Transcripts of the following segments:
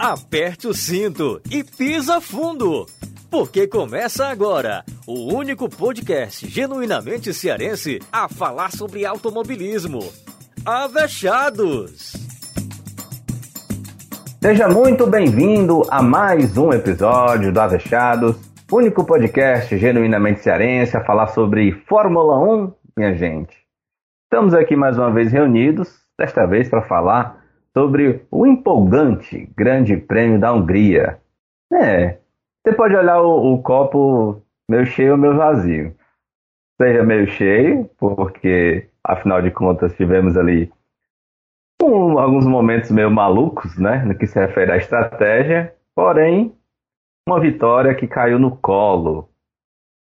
aperte o cinto e pisa fundo. Porque começa agora o único podcast genuinamente cearense a falar sobre automobilismo. Avechados! Seja muito bem-vindo a mais um episódio do Avechados, único podcast genuinamente cearense a falar sobre Fórmula 1, minha gente. Estamos aqui mais uma vez reunidos, desta vez para falar sobre o empolgante Grande Prêmio da Hungria. É, você pode olhar o, o copo meio cheio ou meio vazio. Seja meio cheio, porque afinal de contas tivemos ali um, alguns momentos meio malucos, né, no que se refere à estratégia, porém uma vitória que caiu no colo.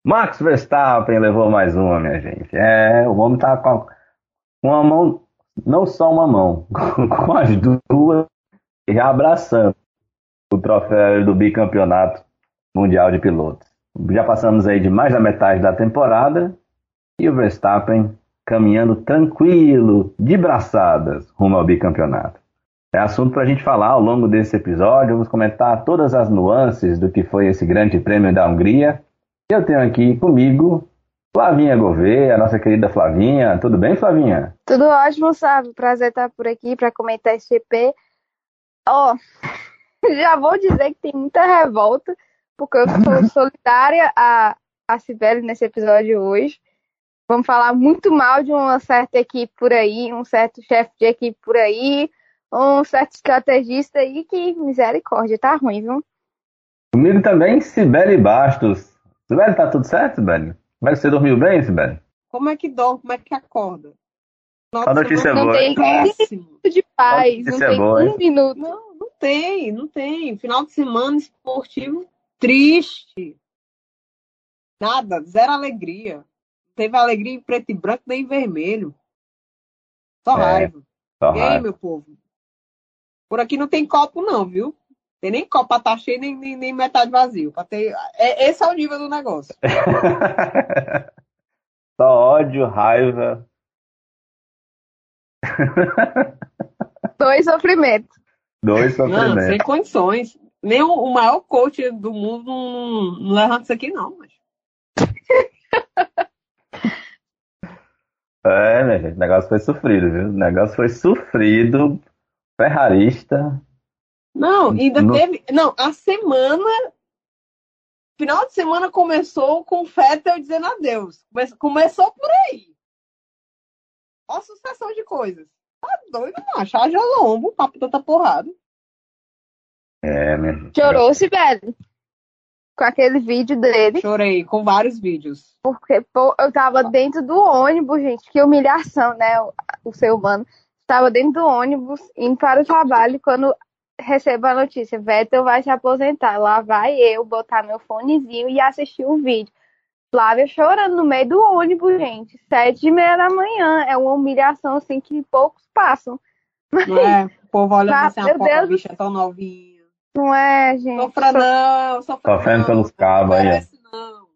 Max Verstappen levou mais uma, minha gente. É, o homem tá com uma mão não só uma mão, com as duas, abraçando o troféu do bicampeonato mundial de pilotos. Já passamos aí de mais da metade da temporada e o Verstappen caminhando tranquilo, de braçadas, rumo ao bicampeonato. É assunto para a gente falar ao longo desse episódio. Vamos comentar todas as nuances do que foi esse grande prêmio da Hungria. Eu tenho aqui comigo Flavinha Gouveia, a nossa querida Flavinha. Tudo bem, Flavinha? Tudo ótimo, sabe? Prazer estar por aqui para comentar esse GP. Ó, oh, já vou dizer que tem muita revolta, porque eu sou solidária a, a Sibeli nesse episódio hoje. Vamos falar muito mal de uma certa equipe por aí, um certo chefe de equipe por aí, um certo estrategista aí que misericórdia, tá ruim, viu? Comigo também, Sibeli Bastos. Sibeli, tá tudo certo, Sibeli? Mas você dormiu bem, Sibeli? Como é que dorme? Como é que acorda? Nossa, a notícia não, boa. Não tem minuto de paz, não tem boa, um minuto. Não, não tem, não tem. Final de semana esportivo triste. Nada, zero alegria. Não teve alegria em preto e branco nem em vermelho. Só é, raiva. Só e aí, raiva. meu povo? Por aqui não tem copo, não, viu? Tem nem copa tá cheio, nem, nem, nem metade vazio. Ter... É, esse é o nível do negócio. Só ódio, raiva. Dois sofrimentos. Dois sofrimentos. Não, sem condições. Nem o, o maior coach do mundo não, não levanta isso aqui, não. Mas... É, minha gente, o negócio foi sofrido, viu? O negócio foi sofrido. Ferrarista não, ainda no... teve. Não, a semana. Final de semana começou com o Fettel dizendo adeus. Começou por aí. A sucessão de coisas. Tá doido, macho. Haja lombo, papo tanta porrada. É, minha Chorou-se, velho. Com aquele vídeo dele. Chorei, com vários vídeos. Porque pô, eu tava dentro do ônibus, gente. Que humilhação, né? O, o ser humano. Estava dentro do ônibus, indo para o trabalho, quando recebo a notícia, Vettel vai se aposentar. Lá vai eu botar meu fonezinho e assistir o vídeo. Flávia chorando no meio do ônibus, gente. Sete e meia da manhã. É uma humilhação, assim, que poucos passam. Não é? O povo olha assim, a pobre, bicha tão novinha. Não é, gente? Sofra não, sofra Sofrendo pelos cabos aí. Não.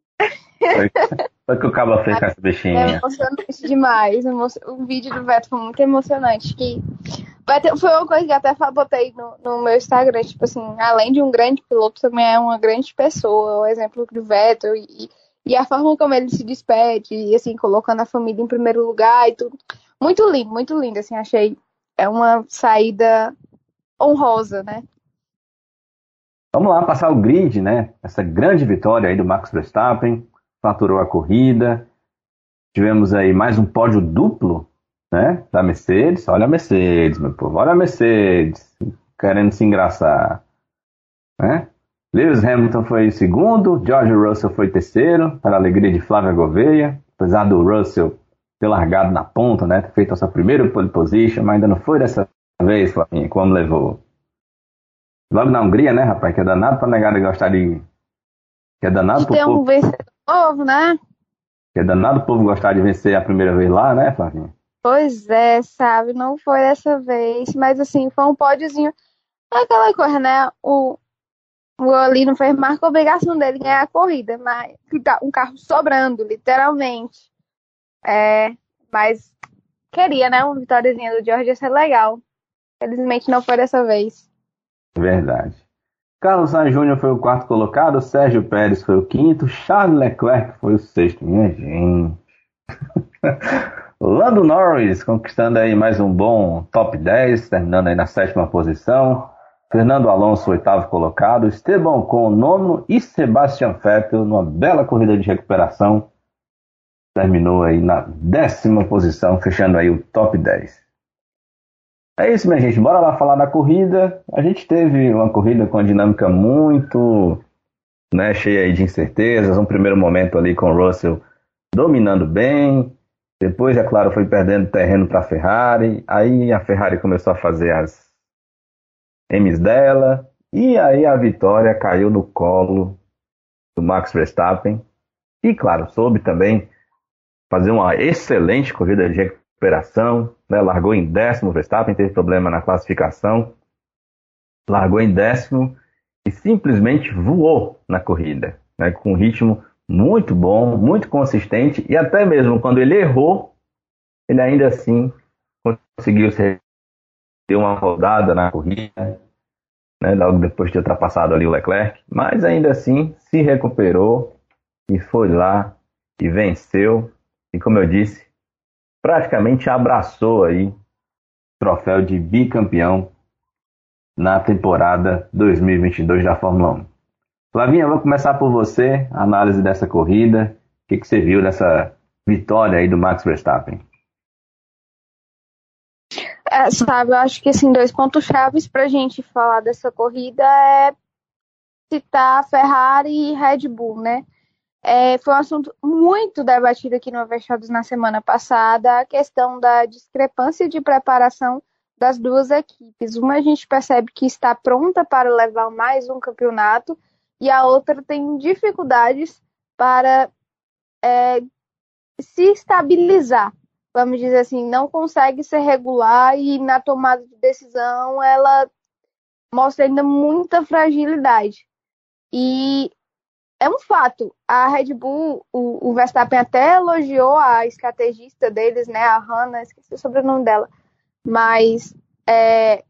Foi, que o cabo fez com essa bichinha. É emocionante demais. O vídeo do Vettel foi muito emocionante. Que foi uma coisa que até botei no, no, meu Instagram, tipo assim, além de um grande piloto, também é uma grande pessoa, o exemplo do Vettel e, e a forma como ele se despede, e assim, colocando a família em primeiro lugar e tudo. Muito lindo, muito lindo, assim, achei. É uma saída honrosa, né? Vamos lá passar o grid, né? Essa grande vitória aí do Max Verstappen, faturou a corrida. Tivemos aí mais um pódio duplo né? Da Mercedes. Olha a Mercedes, meu povo. Olha a Mercedes querendo se engraçar. Né? Lewis Hamilton foi segundo, George Russell foi terceiro, para a alegria de Flávia Gouveia. Apesar do Russell ter largado na ponta, né? Ter feito a sua primeira pole position, mas ainda não foi dessa vez, Flavinha, como levou. Logo na Hungria, né, rapaz? Que é danado pra negar de gostar de. Que é danado pro povo. um vencedor novo, né? Que é danado o povo gostar de vencer a primeira vez lá, né, Flavinha? Pois é, sabe? Não foi dessa vez, mas assim, foi um pódiozinho. Aquela coisa, né? O, o ali não fez mais que a obrigação dele ganhar a corrida, mas um carro sobrando, literalmente. É, mas queria, né? Uma vitóriazinha do George ia ser legal. Felizmente não foi dessa vez. Verdade. Carlos Sainz Júnior foi o quarto colocado, Sérgio Pérez foi o quinto, Charles Leclerc foi o sexto. Minha gente. Lando Norris conquistando aí mais um bom top 10, terminando aí na sétima posição. Fernando Alonso, oitavo colocado. Esteban com nono e Sebastian Vettel numa bela corrida de recuperação. Terminou aí na décima posição, fechando aí o top 10. É isso, minha gente. Bora lá falar da corrida. A gente teve uma corrida com uma dinâmica muito né, cheia de incertezas. Um primeiro momento ali com o Russell dominando bem, depois, é claro, foi perdendo terreno para a Ferrari. Aí a Ferrari começou a fazer as M's dela. E aí a vitória caiu no colo do Max Verstappen. E, claro, soube também fazer uma excelente corrida de recuperação. Né? Largou em décimo. Verstappen teve problema na classificação. Largou em décimo e simplesmente voou na corrida. Né? Com um ritmo muito bom, muito consistente e até mesmo quando ele errou, ele ainda assim conseguiu ter uma rodada na corrida, né, logo depois de ter ultrapassado ali o Leclerc, mas ainda assim se recuperou e foi lá e venceu e como eu disse, praticamente abraçou aí o troféu de bicampeão na temporada 2022 da Fórmula 1. Flavinha, vou começar por você, a análise dessa corrida. O que, que você viu dessa vitória aí do Max Verstappen? É, sabe, eu acho que assim, dois pontos chaves para a gente falar dessa corrida é citar Ferrari e Red Bull, né? É, foi um assunto muito debatido aqui no Avechados na semana passada, a questão da discrepância de preparação das duas equipes. Uma a gente percebe que está pronta para levar mais um campeonato, e a outra tem dificuldades para é, se estabilizar, vamos dizer assim, não consegue ser regular e na tomada de decisão ela mostra ainda muita fragilidade. E é um fato, a Red Bull, o, o Verstappen até elogiou a estrategista deles, né, a Hannah, esqueci o sobrenome dela, mas é,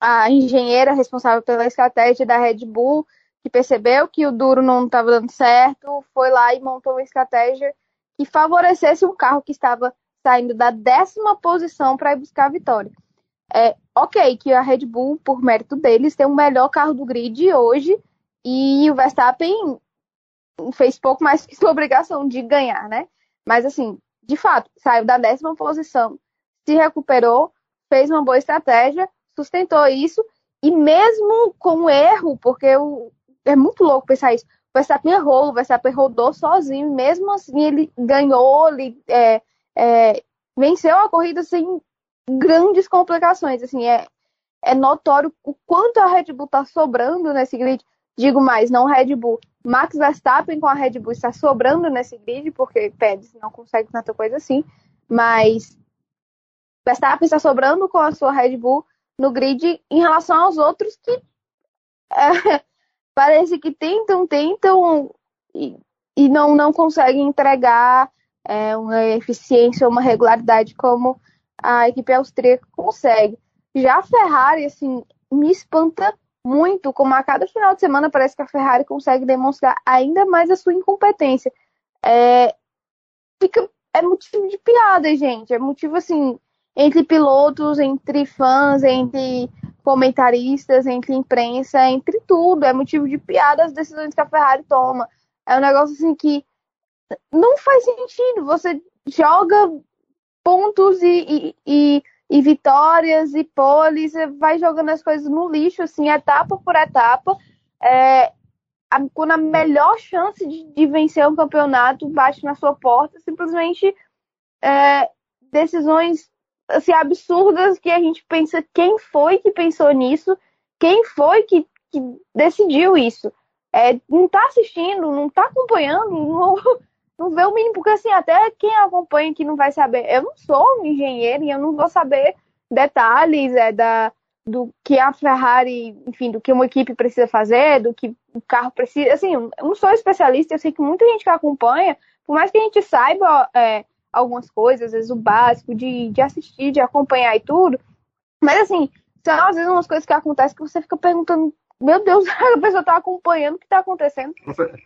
a engenheira responsável pela estratégia da Red Bull que percebeu que o duro não estava dando certo, foi lá e montou uma estratégia que favorecesse um carro que estava saindo da décima posição para ir buscar a vitória. É, ok, que a Red Bull, por mérito deles, tem o melhor carro do grid hoje e o Verstappen fez pouco mais que sua obrigação de ganhar, né? Mas assim, de fato, saiu da décima posição, se recuperou, fez uma boa estratégia, sustentou isso e mesmo com erro, porque o, é muito louco pensar isso. O Verstappen errou, o Verstappen rodou sozinho, mesmo assim ele ganhou, ele é, é, venceu a corrida sem grandes complicações. Assim, é, é notório o quanto a Red Bull está sobrando nesse grid. Digo mais, não Red Bull. Max Verstappen com a Red Bull está sobrando nesse grid, porque Pérez não consegue tanta coisa assim. Mas Verstappen está sobrando com a sua Red Bull no grid em relação aos outros que é, parece que tentam, tentam e, e não, não conseguem entregar é, uma eficiência, uma regularidade como a equipe austríaca consegue. Já a Ferrari, assim, me espanta muito como a cada final de semana parece que a Ferrari consegue demonstrar ainda mais a sua incompetência. É, fica, é motivo de piada, gente. É motivo, assim, entre pilotos, entre fãs, entre comentaristas, entre imprensa, entre tudo. É motivo de piada as decisões que a Ferrari toma. É um negócio assim que não faz sentido. Você joga pontos e, e, e, e vitórias e poles, vai jogando as coisas no lixo, assim, etapa por etapa. É, a, quando a melhor chance de, de, vencer um campeonato bate na sua porta, simplesmente é, decisões assim, absurdas que a gente pensa quem foi que pensou nisso, quem foi que, que decidiu isso. É, não tá assistindo, não tá acompanhando, não, não vê o mínimo, porque assim, até quem acompanha que não vai saber. Eu não sou um engenheiro e eu não vou saber detalhes é, da, do que a Ferrari, enfim, do que uma equipe precisa fazer, do que o carro precisa. Assim, eu não sou especialista, eu sei que muita gente que acompanha, por mais que a gente saiba é, algumas coisas, às vezes o básico de, de assistir, de acompanhar e tudo. Mas assim, São às vezes umas coisas que acontecem que você fica perguntando, meu Deus, a pessoa tá acompanhando o que tá acontecendo.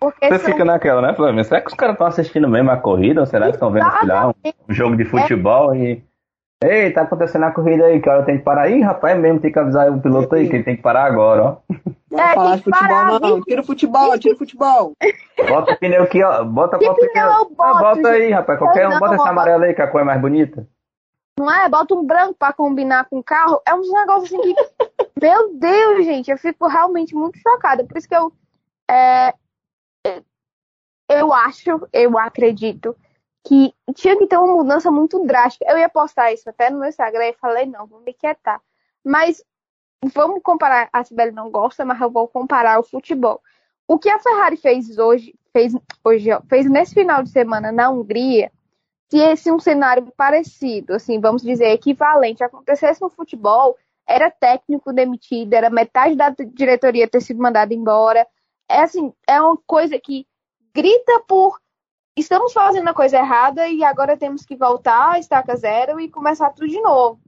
Porque você são... fica naquela, né, Flávio? Será que os caras estão assistindo mesmo a corrida? Ou será que estão vendo lá, um jogo de futebol é. e. Ei, tá acontecendo a corrida aí, que hora tem que parar. Ih, rapaz, mesmo tem que avisar o piloto aí que ele tem que parar agora, ó. Não é, falar de futebol, parar, não. Tira o futebol, tira o futebol. Bota o pneu aqui, ó. Bota qual pneu? pneu? Ah, bota aí, rapaz. Qualquer um, bota essa amarela aí, que a cor é mais bonita. Não é? Bota um branco pra combinar com o carro. É uns negócios assim que. Meu Deus, gente, eu fico realmente muito chocada. Por isso que eu. É, eu acho, eu acredito que tinha que ter uma mudança muito drástica. Eu ia postar isso até no meu Instagram e falei, não, vou me quietar. Mas vamos comparar, a Sibeli não gosta, mas eu vou comparar o futebol. O que a Ferrari fez hoje, fez hoje, ó, fez nesse final de semana na Hungria, se esse um cenário parecido, assim, vamos dizer, equivalente, acontecesse no futebol, era técnico demitido, era metade da diretoria ter sido mandada embora. É assim, é uma coisa que grita por estamos fazendo a coisa errada e agora temos que voltar a estaca zero e começar tudo de novo.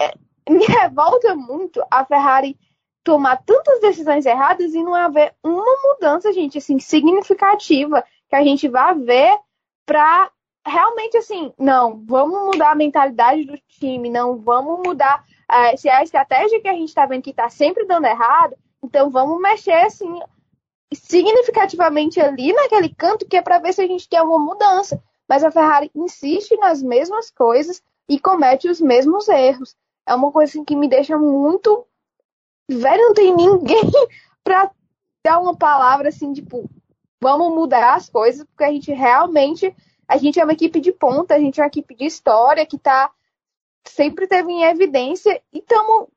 É, me revolta muito a Ferrari tomar tantas decisões erradas e não haver uma mudança, gente, assim, significativa que a gente vá ver para realmente assim, não, vamos mudar a mentalidade do time, não vamos mudar uh, se é a estratégia que a gente está vendo que está sempre dando errado, então vamos mexer assim significativamente ali naquele canto que é para ver se a gente tem alguma mudança. Mas a Ferrari insiste nas mesmas coisas e comete os mesmos erros. É uma coisa assim, que me deixa muito. Velho, não tem ninguém para dar uma palavra assim, tipo, vamos mudar as coisas, porque a gente realmente. A gente é uma equipe de ponta, a gente é uma equipe de história que tá. Sempre teve em evidência e estamos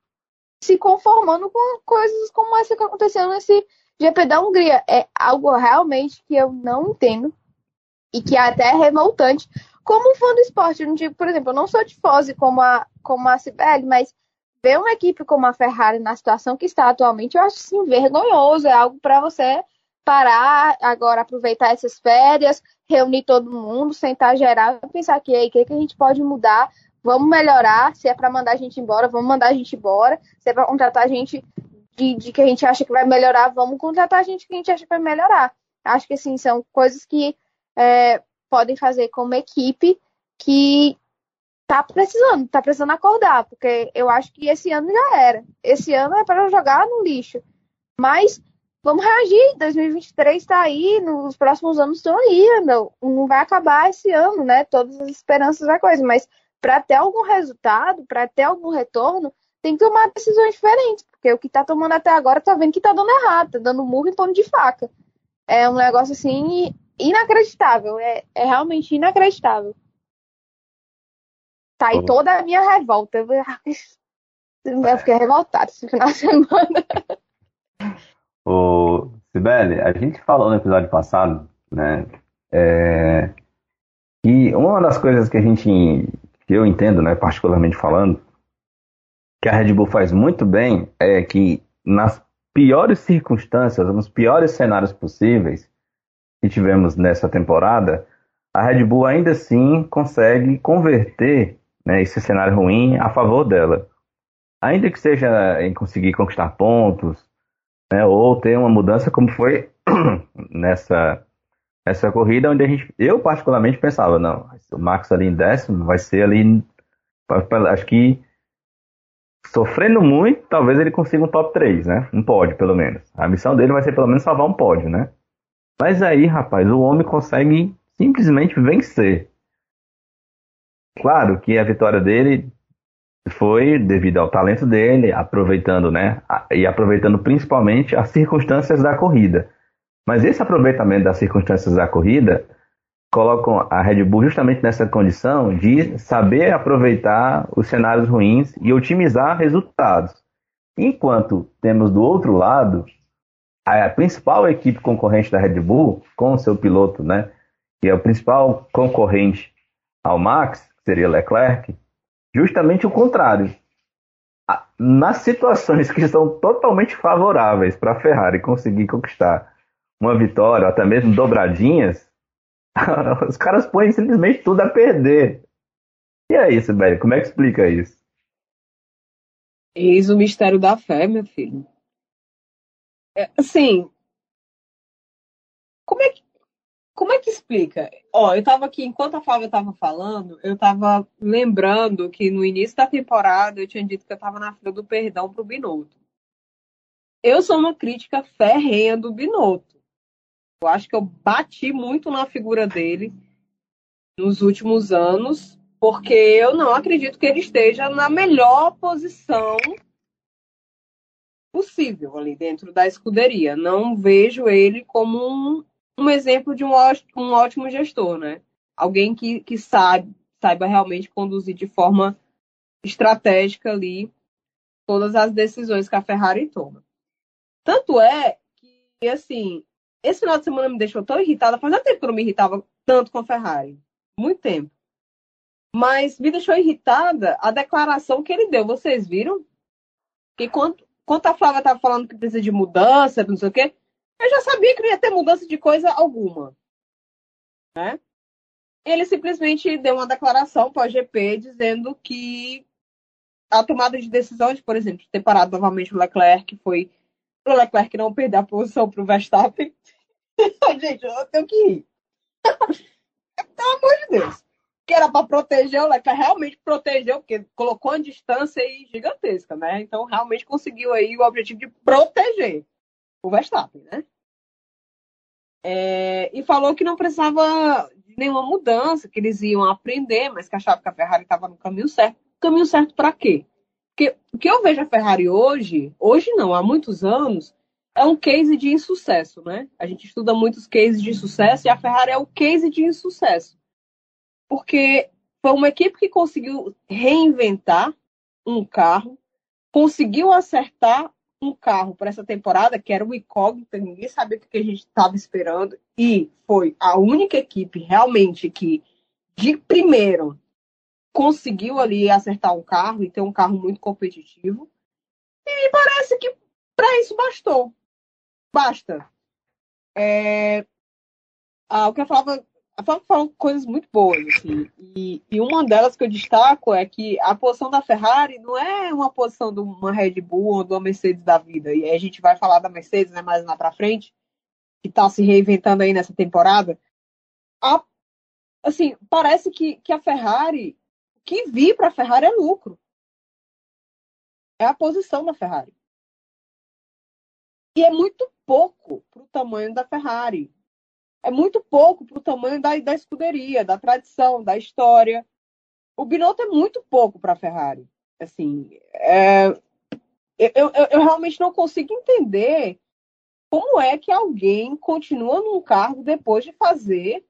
se conformando com coisas como essa que aconteceu nesse GP da Hungria é algo realmente que eu não entendo e que é até revoltante. Como fã do esporte, eu não digo, por exemplo, eu não sou tifose como a, como a Cibele, mas ver uma equipe como a Ferrari na situação que está atualmente, eu acho assim, vergonhoso. É algo para você parar agora, aproveitar essas férias, reunir todo mundo, sentar geral e pensar que o que, que a gente pode mudar, vamos melhorar. Se é para mandar a gente embora, vamos mandar a gente embora. Se é para contratar a gente de, de, que a gente acha que vai melhorar, vamos contratar gente que a gente acha que vai melhorar. Acho que assim, são coisas que é, podem fazer como equipe que tá precisando, tá precisando acordar, porque eu acho que esse ano já era. Esse ano é para jogar no lixo. Mas vamos reagir, 2023 está aí, nos próximos anos estão aí, não, não vai acabar esse ano, né? Todas as esperanças da coisa, mas para ter algum resultado, para ter algum retorno, tem que tomar decisões diferentes, porque o que tá tomando até agora tá vendo que tá dando errado, tá dando murro em ponto de faca. É um negócio assim inacreditável, é, é realmente inacreditável. Tá aí toda a minha revolta. Eu fiquei revoltada esse final de semana. Ô, Sibeli, a gente falou no episódio passado, né, é, que uma das coisas que a gente, que eu entendo, né, particularmente falando, que a Red Bull faz muito bem é que nas piores circunstâncias, nos piores cenários possíveis que tivemos nessa temporada, a Red Bull ainda assim consegue converter né, esse cenário ruim a favor dela. Ainda que seja em conseguir conquistar pontos, né, ou ter uma mudança como foi nessa, nessa corrida, onde a gente, eu particularmente pensava, não, o Max ali em décimo vai ser ali, acho que sofrendo muito, talvez ele consiga um top 3, né? Um pódio, pelo menos. A missão dele vai ser pelo menos salvar um pódio, né? Mas aí, rapaz, o homem consegue simplesmente vencer. Claro que a vitória dele foi devido ao talento dele, aproveitando, né? E aproveitando principalmente as circunstâncias da corrida. Mas esse aproveitamento das circunstâncias da corrida colocam a Red Bull justamente nessa condição de saber aproveitar os cenários ruins e otimizar resultados. Enquanto temos do outro lado a principal equipe concorrente da Red Bull, com seu piloto, né, que é o principal concorrente ao Max, que seria Leclerc, justamente o contrário. Nas situações que são totalmente favoráveis para a Ferrari conseguir conquistar uma vitória, até mesmo dobradinhas, Os caras põem simplesmente tudo a perder. E é isso, velho. Como é que explica isso? Eis o mistério da fé, meu filho. É, assim, como é que como é que explica? Ó, eu tava aqui, enquanto a Flávia tava falando, eu tava lembrando que no início da temporada eu tinha dito que eu tava na fila do perdão pro Binotto. Eu sou uma crítica ferrenha do Binotto. Eu acho que eu bati muito na figura dele nos últimos anos, porque eu não acredito que ele esteja na melhor posição possível ali dentro da escuderia. Não vejo ele como um, um exemplo de um, um ótimo gestor, né? Alguém que, que sabe, saiba realmente conduzir de forma estratégica ali todas as decisões que a Ferrari toma. Tanto é que, assim, esse final de semana me deixou tão irritada. Fazia tempo que eu não me irritava tanto com a Ferrari. Muito tempo. Mas me deixou irritada a declaração que ele deu. Vocês viram? Que quando, quando a Flávia estava falando que precisa de mudança, não sei o quê, eu já sabia que não ia ter mudança de coisa alguma. Né? Ele simplesmente deu uma declaração para o GP dizendo que a tomada de decisões, por exemplo, ter parado novamente o Leclerc, foi para o Leclerc não perder a posição para o Verstappen. Gente, eu tenho que ir. Pelo amor de Deus. Que era para proteger o Leclerc, realmente protegeu, porque colocou uma distância aí gigantesca, né? Então, realmente conseguiu aí o objetivo de proteger o Verstappen, né? É, e falou que não precisava de nenhuma mudança, que eles iam aprender, mas que achava que a Ferrari estava no caminho certo. Caminho certo para quê? Porque o que eu vejo a Ferrari hoje, hoje não, há muitos anos, é um case de insucesso, né? A gente estuda muitos cases de sucesso e a Ferrari é o case de insucesso. Porque foi uma equipe que conseguiu reinventar um carro, conseguiu acertar um carro para essa temporada, que era o incógnito, ninguém sabia o que a gente estava esperando, e foi a única equipe realmente que, de primeiro, conseguiu ali acertar um carro e ter um carro muito competitivo. E me parece que para isso bastou. Basta. É... Ah, o que eu falava a Fábio falou coisas muito boas, assim, e, e, uma delas que eu destaco é que a posição da Ferrari não é uma posição de uma Red Bull ou de uma Mercedes da vida, e aí a gente vai falar da Mercedes né, mais lá pra frente, que está se reinventando aí nessa temporada. A, assim, parece que, que a Ferrari, o que vir para a Ferrari é lucro. É a posição da Ferrari. E é muito pouco para o tamanho da Ferrari é muito pouco para o tamanho da, da escuderia, da tradição, da história. O Binotto é muito pouco para a Ferrari. Assim, é, eu, eu, eu realmente não consigo entender como é que alguém continua num cargo depois de fazer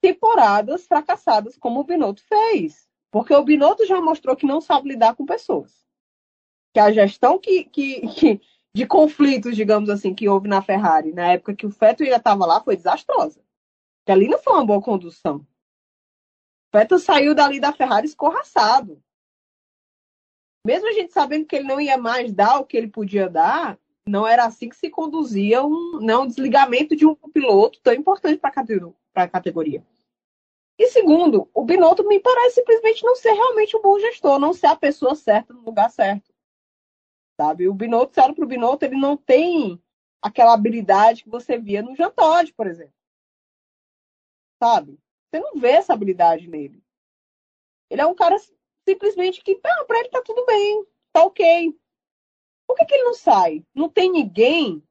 temporadas fracassadas como o Binotto fez. Porque o Binotto já mostrou que não sabe lidar com pessoas. Que a gestão que, que, que de conflitos, digamos assim, que houve na Ferrari na época que o Vettel ainda estava lá foi desastrosa. Que ali não foi uma boa condução. O Vettel saiu dali da Ferrari escorraçado. Mesmo a gente sabendo que ele não ia mais dar o que ele podia dar, não era assim que se conduzia um, não, um desligamento de um piloto tão importante para a categoria. E segundo, o Binotto me parece simplesmente não ser realmente um bom gestor, não ser a pessoa certa no lugar certo sabe? O Binotto, olha para o Binotto, ele não tem aquela habilidade que você via no Jean por exemplo. Sabe? Você não vê essa habilidade nele. Ele é um cara simplesmente que, ah, para ele tá tudo bem, tá ok. Por que, que ele não sai? Não tem ninguém? O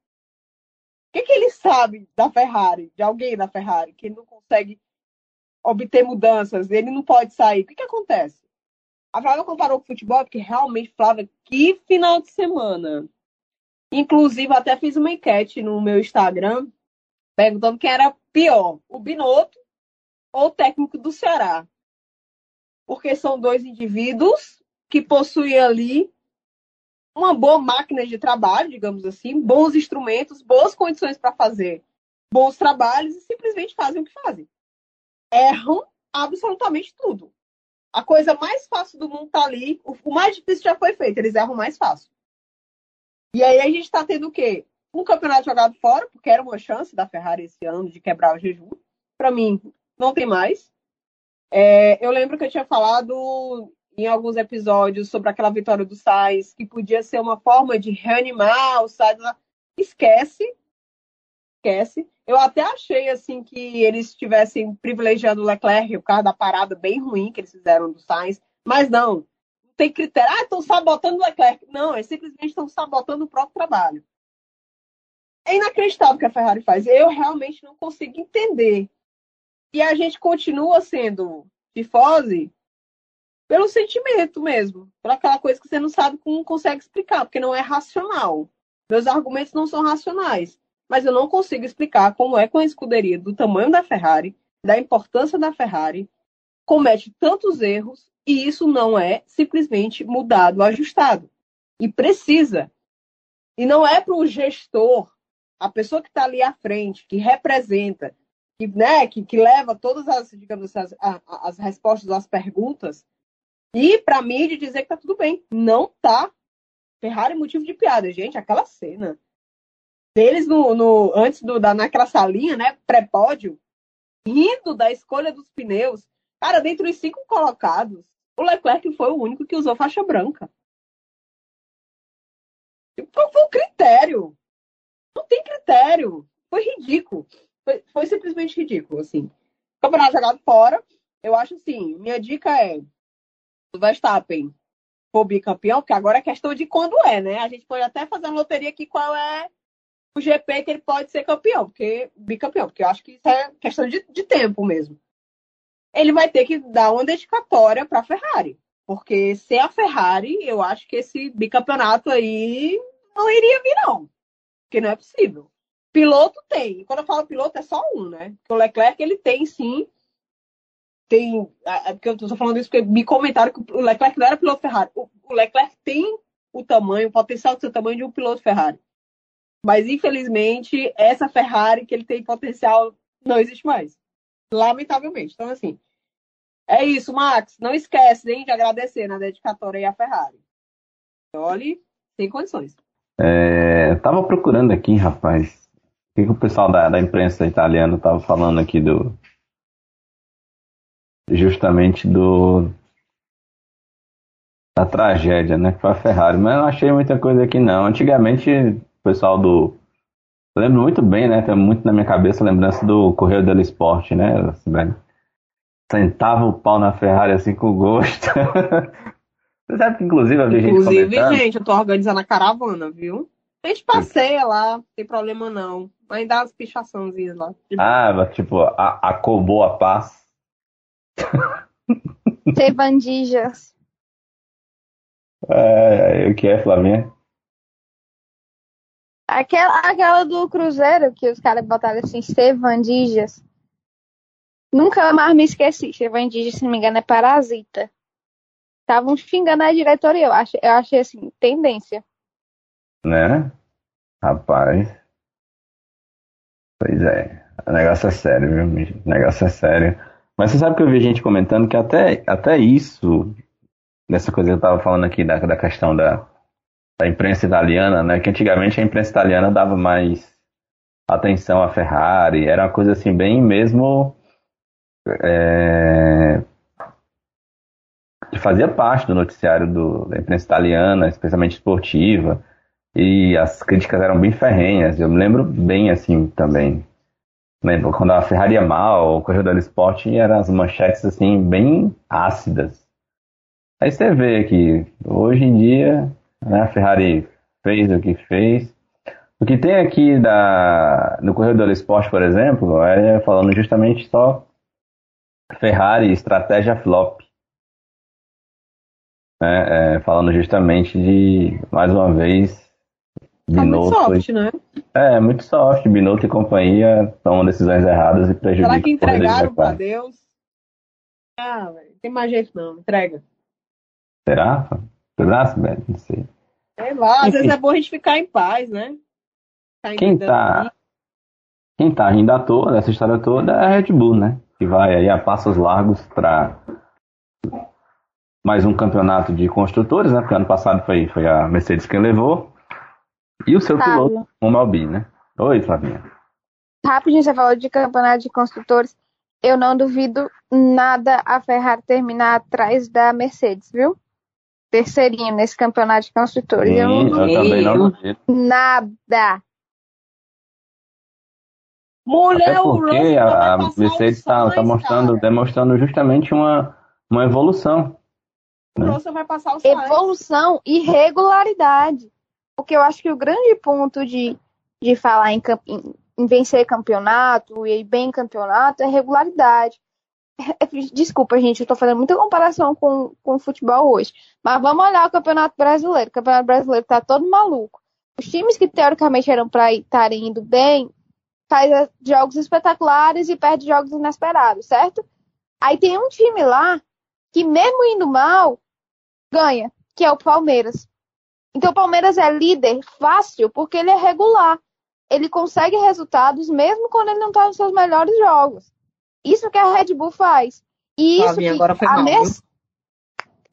que, que ele sabe da Ferrari, de alguém da Ferrari, que ele não consegue obter mudanças, ele não pode sair? O que, que acontece? A Flávia comparou com o futebol, porque realmente, Flávia, que final de semana. Inclusive, até fiz uma enquete no meu Instagram, perguntando quem era pior, o Binotto ou o técnico do Ceará. Porque são dois indivíduos que possuem ali uma boa máquina de trabalho, digamos assim, bons instrumentos, boas condições para fazer bons trabalhos e simplesmente fazem o que fazem. Erram absolutamente tudo. A coisa mais fácil do mundo tá ali. O, mais difícil já foi feito, eles erram mais fácil. E aí a gente tá tendo o quê? Um campeonato jogado fora, porque era uma chance da Ferrari esse ano de quebrar o jejum. Para mim, não tem mais. É, eu lembro que eu tinha falado em alguns episódios sobre aquela vitória do Sainz, que podia ser uma forma de reanimar o Sainz. Esquece. Esquece. Eu até achei assim que eles estivessem privilegiando o Leclerc por causa da parada bem ruim que eles fizeram do Sainz, mas não. Não tem critério. Ah, estão sabotando o Leclerc. Não, eles simplesmente estão sabotando o próprio trabalho. É inacreditável o que a Ferrari faz. Eu realmente não consigo entender. E a gente continua sendo tifose pelo sentimento mesmo, por aquela coisa que você não sabe como consegue explicar, porque não é racional. Meus argumentos não são racionais, mas eu não consigo explicar como é com a escuderia do tamanho da Ferrari, da importância da Ferrari, comete tantos erros e isso não é simplesmente mudado, ajustado. E precisa. E não é para o gestor, a pessoa que está ali à frente, que representa, que, né, que, que leva todas as, digamos, as, as, as respostas às perguntas, e para mim de dizer que tá tudo bem. Não tá. Ferrari é motivo de piada, gente. Aquela cena deles no, no antes do, da, naquela salinha, né? Pré-pódio, rindo da escolha dos pneus. Cara, dentre os cinco colocados, o Leclerc foi o único que usou faixa branca. Qual foi o critério? Não tem critério. Foi ridículo. Foi, foi simplesmente ridículo, assim. Campeonato jogado fora. Eu acho assim, minha dica é do Verstappen for bicampeão, que agora é questão de quando é, né? A gente pode até fazer uma loteria aqui qual é o GP que ele pode ser campeão, porque bicampeão, porque eu acho que isso é questão de, de tempo mesmo. Ele vai ter que dar uma dedicatória para a Ferrari, porque sem a Ferrari, eu acho que esse bicampeonato aí não iria vir não, porque não é possível. Piloto tem, e quando eu falo piloto é só um, né? O Leclerc ele tem sim tem. É porque eu estou falando isso porque me comentaram que o Leclerc não era piloto Ferrari. O, o Leclerc tem o tamanho, o potencial do seu tamanho de um piloto Ferrari. Mas, infelizmente, essa Ferrari que ele tem potencial não existe mais. Lamentavelmente. Então, assim, é isso, Max. Não esquece nem de agradecer na dedicatória aí à Ferrari. Olhe, tem condições. É, tava procurando aqui, rapaz. O que, que o pessoal da, da imprensa italiana tava falando aqui do, justamente do da tragédia, né, que foi a Ferrari, mas não achei muita coisa aqui não. Antigamente, pessoal do eu lembro muito bem, né, tem muito na minha cabeça a lembrança do Correio del Esporte, né, velho. Sentava o pau na Ferrari assim com gosto. Você sabe que inclusive a gente Inclusive, gente, eu tô organizando a caravana, viu? A gente passeia lá, não tem problema não. Vai dar as pichaçãozinhas lá. Ah, tipo, a, a Cobô a Paz. Cevandijas. É, o que é, Flavinha? Aquela, aquela do Cruzeiro que os caras botaram assim, Cevandijas. Nunca mais me esqueci. Cevandijas, se não me engano, é parasita. Estavam xingando a diretoria. Eu achei, eu achei assim, tendência. Né? Rapaz. Pois é. O negócio é sério, viu? O negócio é sério. Mas você sabe que eu vi gente comentando que até, até isso, dessa coisa que eu estava falando aqui, da, da questão da, da imprensa italiana, né? Que antigamente a imprensa italiana dava mais atenção à Ferrari, era uma coisa assim, bem mesmo. É, fazia parte do noticiário do, da imprensa italiana, especialmente esportiva, e as críticas eram bem ferrenhas. Eu me lembro bem assim também. Lembro quando a Ferrari ia mal, o Corredor do Esporte eram as manchetes assim bem ácidas. Aí você vê que hoje em dia né, a Ferrari fez o que fez. O que tem aqui da, no Corredor do Esporte, por exemplo, é falando justamente só Ferrari estratégia flop. É, é, falando justamente de, mais uma vez, Binotto. Tá muito soft, né? É, muito soft. Binotto e companhia tomam decisões erradas e prejudicam Será que entregaram pra Deus? Ah, velho, tem mais jeito não. Entrega. Será? Será, velho? Não sei. Sei lá, às Enfim. vezes é bom a gente ficar em paz, né? quem tá, quem tá rindo à toa dessa história toda é a Red Bull, né? Que vai aí a passos largos para mais um campeonato de construtores, né? Porque ano passado foi, foi a Mercedes quem levou. E o seu piloto, o Malbi, né? Oi, Flavinha. Rapidinho, você falou de campeonato de construtores. eu não duvido nada a Ferrari terminar atrás da Mercedes, viu? Terceirinho nesse campeonato de construtores. Sim, eu não eu também não duvido. nada. Mulher, Até porque vai a, a Mercedes está Sainz, tá mostrando, demonstrando justamente uma, uma evolução. O Russell vai passar o Sainz. Evolução e regularidade. Porque eu acho que o grande ponto de, de falar em, em- em vencer campeonato e ir bem em campeonato é regularidade. Desculpa, gente, eu tô fazendo muita comparação com, com o futebol hoje. Mas vamos olhar o Campeonato Brasileiro. O Campeonato Brasileiro tá todo maluco. Os times que teoricamente eram para estarem indo bem, faz eh, jogos espetaculares e perde jogos inesperados, certo? Aí tem um time lá que, mesmo indo mal, ganha, que é o Palmeiras. Então o Palmeiras é líder fácil porque ele é regular. Ele consegue resultados mesmo quando ele não está nos seus melhores jogos. Isso que a Red Bull faz. E isso Flavinha, que agora foi a mal, Mercedes.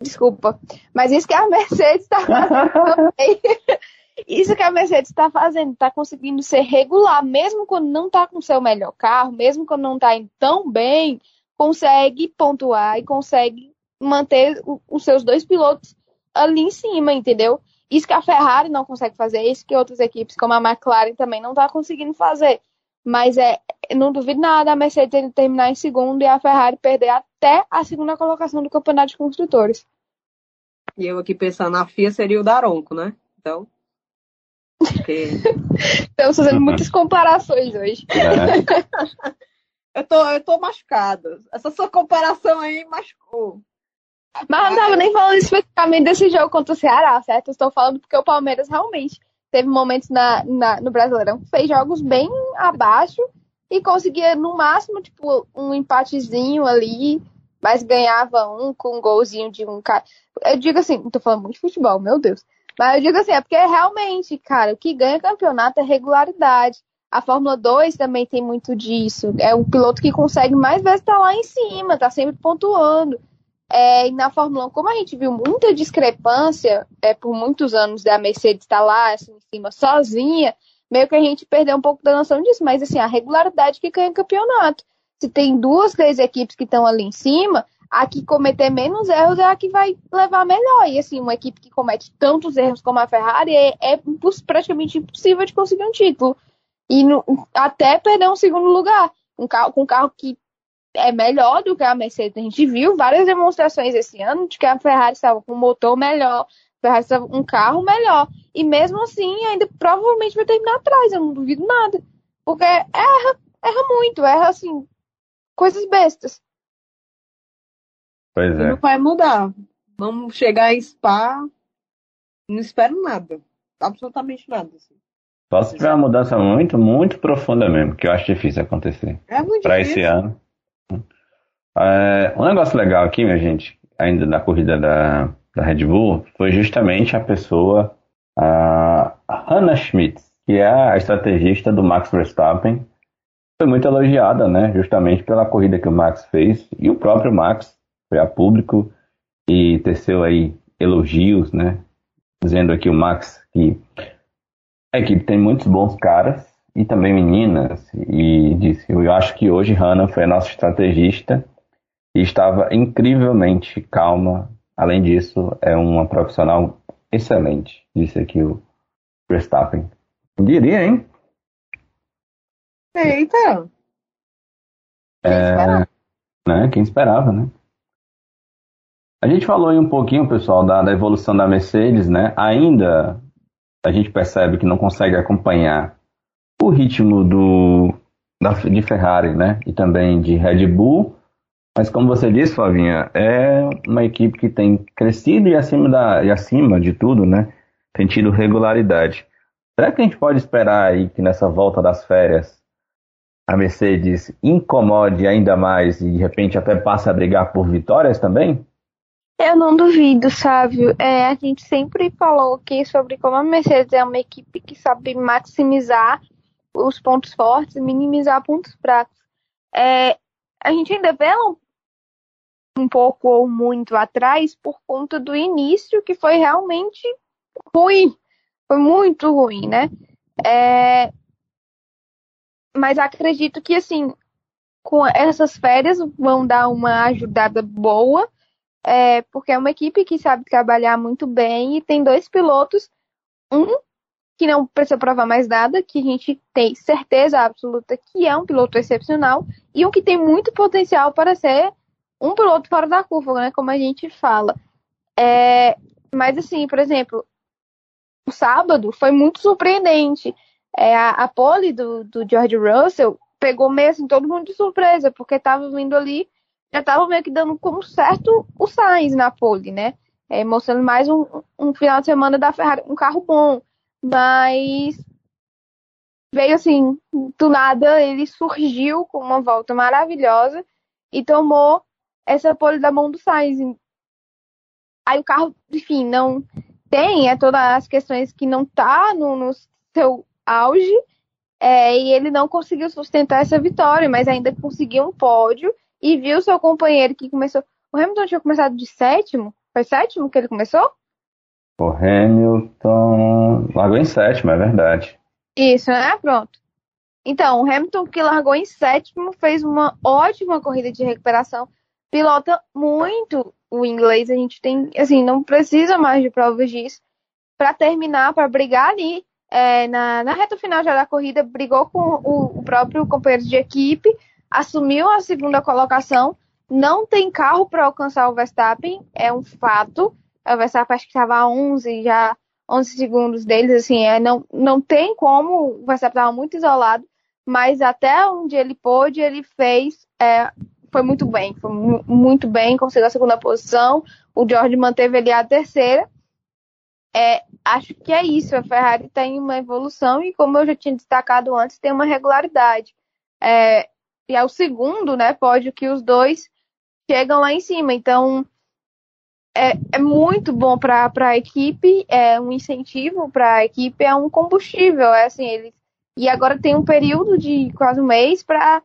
Desculpa. Mas isso que a Mercedes está fazendo também. Isso que a Mercedes está fazendo, está conseguindo ser regular, mesmo quando não está com o seu melhor carro, mesmo quando não está indo tão bem, consegue pontuar e consegue manter o- os seus dois pilotos ali em cima, entendeu? Isso que a Ferrari não consegue fazer, isso que outras equipes, como a McLaren, também não está conseguindo fazer. Mas é, não duvido nada a Mercedes terminar em segundo e a Ferrari perder até a segunda colocação do campeonato de construtores. E eu aqui pensando, a FIA seria o Daronco, né? Então. porque- Estamos fazendo muitas comparações hoje. né? eu, tô, eu tô machucada. Essa sua comparação aí machucou. Mas eu não tava nem falando especificamente desse jogo contra o Ceará, certo? Eu estou falando porque o Palmeiras realmente teve momentos na, na- no Brasileirão que fez jogos bem abaixo e conseguia, no máximo, tipo, um empatezinho ali, mas ganhava um com um golzinho de um cara. Eu digo assim, tô falando muito de futebol, meu Deus. Mas eu digo assim, é porque realmente, cara, o que ganha campeonato é regularidade. A Fórmula 2 também tem muito disso. É um piloto que consegue mais vezes estar lá em cima, tá sempre pontuando. É, e na Fórmula 1, como a gente viu muita discrepância é, por muitos anos da Mercedes estar lá assim, em cima sozinha, meio que a gente perdeu um pouco da noção disso. Mas assim, a regularidade que ganha campeonato. Se tem duas, três equipes que estão ali em cima, a que cometer menos erros é a que vai levar melhor. E assim, uma equipe que comete tantos erros como a Ferrari é, é praticamente impossível de conseguir um título. E no- até perder um segundo lugar. Um carro, com um carro que é melhor do que a Mercedes. A gente viu várias demonstrações esse ano de que a Ferrari estava com um motor melhor, Ferrari um carro melhor. E mesmo assim, ainda provavelmente vai terminar atrás, eu não duvido nada. Porque erra, erra muito, erra assim, coisas bestas. Pois é. Não vai mudar. Vamos chegar em Spa. Não espero nada. Absolutamente nada. assim. Só se tiver uma mudança muito, muito profunda mesmo, que eu acho difícil acontecer. É muito para difícil. esse ano. É, um negócio legal aqui, minha gente, ainda da corrida da, da Red Bull, foi justamente a pessoa, a Hannah Schmidt, que é a estrategista do Max Verstappen. Foi muito elogiada, né? Justamente pela corrida que o Max fez. E o próprio Max foi a público e teceu aí elogios, né? Dizendo aqui o Max que a equipe tem muitos bons caras e também meninas. E disse: Eu acho que hoje Hannah foi a nossa estrategista e estava incrivelmente calma. Além disso, é uma profissional excelente, disse aqui o Verstappen. Diria, hein? Eita! É, né? Quem esperava, né? A gente falou aí um pouquinho, pessoal, da, da evolução da Mercedes, né? Ainda a gente percebe que não consegue acompanhar o ritmo do, da, de Ferrari, né? E também de Red Bull. Mas como você disse, Flavinha, é uma equipe que tem crescido e acima, da, e acima de tudo, né? Tem tido regularidade. Será que a gente pode esperar aí que nessa volta das férias a Mercedes incomode ainda mais e de repente até passe a brigar por vitórias também? Eu não duvido, Sávio. É, a gente sempre falou aqui sobre como a Mercedes é uma equipe que sabe maximizar os pontos fortes minimizar pontos fracos. É, a gente ainda vê um, um pouco ou muito atrás por conta do início, que foi realmente ruim. Foi muito ruim, né? É, mas acredito que, assim, com essas férias vão dar uma ajudada boa, é, porque é uma equipe que sabe trabalhar muito bem e tem dois pilotos, um que não precisa provar mais nada, que a gente tem certeza absoluta que é um piloto excepcional, e um que tem muito potencial para ser um piloto fora da curva, né, como a gente fala. É, mas assim, por exemplo, o sábado foi muito surpreendente. É, a, a pole do, do George Russell pegou mesmo todo mundo de surpresa, porque estava vindo ali, já estava meio que dando como certo o Sainz na pole, né? É, mostrando mais um, um final de semana da Ferrari, um carro bom. Mas veio assim, do nada, ele surgiu com uma volta maravilhosa e tomou essa pole da mão do Sainz. Aí o carro, enfim, não tem é todas as questões que não tá no, no seu auge, é, e ele não conseguiu sustentar essa vitória, mas ainda conseguiu um pódio e viu seu companheiro que começou. O Hamilton tinha começado de sétimo? Foi sétimo que ele começou? O Hamilton largou em sétimo, é verdade. Isso, né? Pronto. Então, o Hamilton que largou em sétimo fez uma ótima corrida de recuperação. Pilota muito o inglês. A gente tem, assim, não precisa mais de provas disso. Para terminar, para brigar ali é, na, na reta final já da corrida, brigou com o, o próprio companheiro de equipe, assumiu a segunda colocação. Não tem carro para alcançar o Verstappen, é um fato. O Verstappen acho que estava a 11 já 11 segundos deles, assim, é, não, não tem como, o Verstappen estava muito isolado, mas até onde ele pôde, ele fez, é, foi muito bem, foi muito bem, conseguiu a segunda posição, o George manteve ali a terceira, é, acho que é isso. A Ferrari tem uma evolução e, como eu já tinha destacado antes, tem uma regularidade. É, e é o segundo, né, pódio que os dois chegam lá em cima. Então, é, é muito bom para a equipe, é um incentivo para a equipe, é um combustível. É assim, eles e agora tem um período de quase um mês para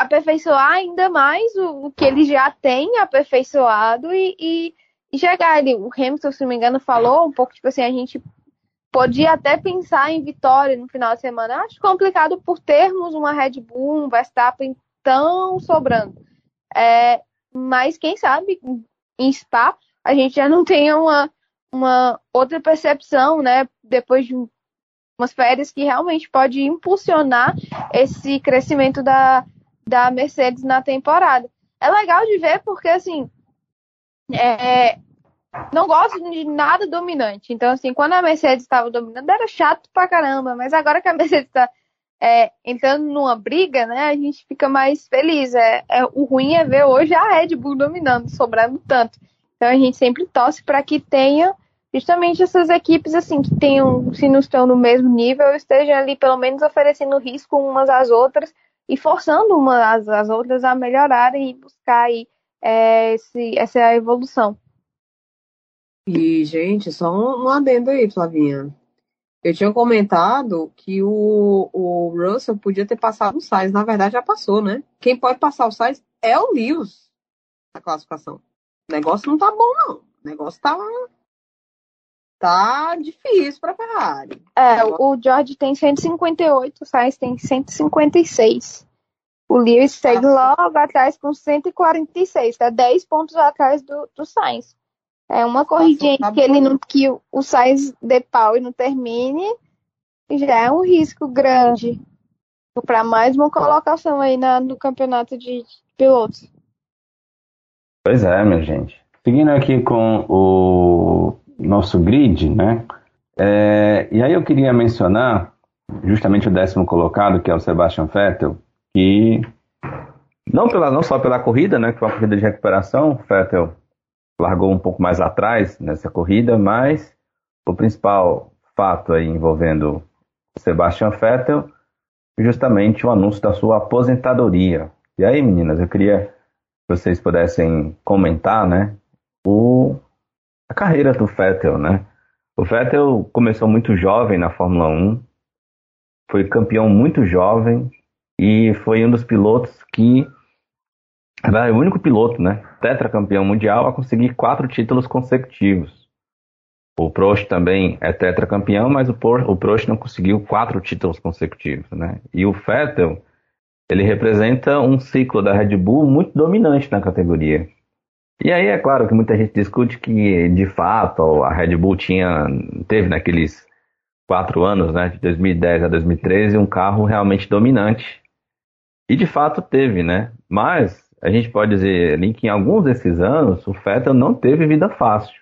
aperfeiçoar ainda mais o, o, que eles já têm aperfeiçoado e, e e chegar ali, o Hamilton, se não me engano, falou um pouco, tipo assim, a gente podia até pensar em vitória no final de semana. Acho complicado por termos uma Red Bull, um Verstappen tão sobrando. É, mas quem sabe em Spa a gente já não tenha uma, uma outra percepção, né? Depois de umas férias que realmente pode impulsionar esse crescimento da, da Mercedes na temporada. É legal de ver porque, assim, é, não gosto de nada dominante. Então, assim, quando a Mercedes estava dominando, era chato pra caramba. Mas agora que a Mercedes está é, entrando numa briga, né, a gente fica mais feliz. É, é, o ruim é ver hoje a Red Bull dominando, sobrando tanto. Então a gente sempre torce para que tenha justamente essas equipes assim que tenham, se não estão no mesmo nível, estejam ali pelo menos oferecendo risco umas às outras e forçando umas às outras a melhorarem e buscar aí é, esse, essa evolução. E, gente, só um, um adendo aí, Flavinha. Eu tinha comentado que o, o Russell podia ter passado o Sainz. Na verdade, já passou, né? Quem pode passar o Sainz é o Lewis na classificação. O negócio não tá bom, não. O negócio tá, tá difícil pra Ferrari. É, o George tem 158, o Sainz tem 156. O Lewis segue logo atrás com 146, tá 10 pontos atrás do, do Sainz. É uma corridinha tá que ele não, que o Sainz de pau e não termine, já é um risco grande para mais uma colocação aí na, no campeonato de pilotos. Pois é, minha gente. Seguindo aqui com o nosso grid, né? É, e aí eu queria mencionar justamente o décimo colocado, que é o Sebastian Vettel, que não, pela, não só pela corrida, né, que foi uma corrida de recuperação, Vettel largou um pouco mais atrás nessa corrida, mas o principal fato aí envolvendo Sebastian Vettel justamente o anúncio da sua aposentadoria. E aí, meninas, eu queria que vocês pudessem comentar, né, o, a carreira do Vettel, né? O Vettel começou muito jovem na Fórmula 1, foi campeão muito jovem, e foi um dos pilotos que era o único piloto, né, tetracampeão mundial a conseguir quatro títulos consecutivos. O Prost também é tetracampeão, mas o, Por, o Prost não conseguiu quatro títulos consecutivos, né? E o Vettel, ele representa um ciclo da Red Bull muito dominante na categoria. E aí é claro que muita gente discute que, de fato, a Red Bull tinha, teve naqueles quatro anos, né, de 2010 a 2013, um carro realmente dominante. E de fato teve, né? Mas a gente pode dizer ali que em alguns desses anos o Vettel não teve vida fácil.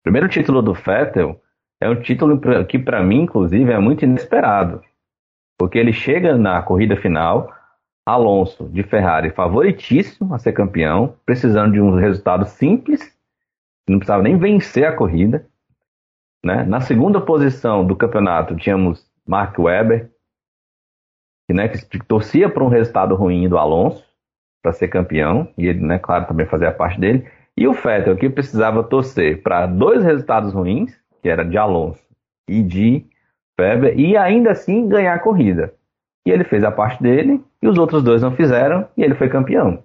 O primeiro título do Vettel é um título que para mim, inclusive, é muito inesperado. Porque ele chega na corrida final Alonso de Ferrari favoritíssimo a ser campeão, precisando de um resultado simples, não precisava nem vencer a corrida. Né? Na segunda posição do campeonato tínhamos Mark Webber, que, né, que torcia por um resultado ruim do Alonso para ser campeão, e ele, né, claro, também fazia parte dele. E o Vettel, que precisava torcer para dois resultados ruins, que era de Alonso e de Weber, e ainda assim ganhar a corrida. E ele fez a parte dele, e os outros dois não fizeram, e ele foi campeão.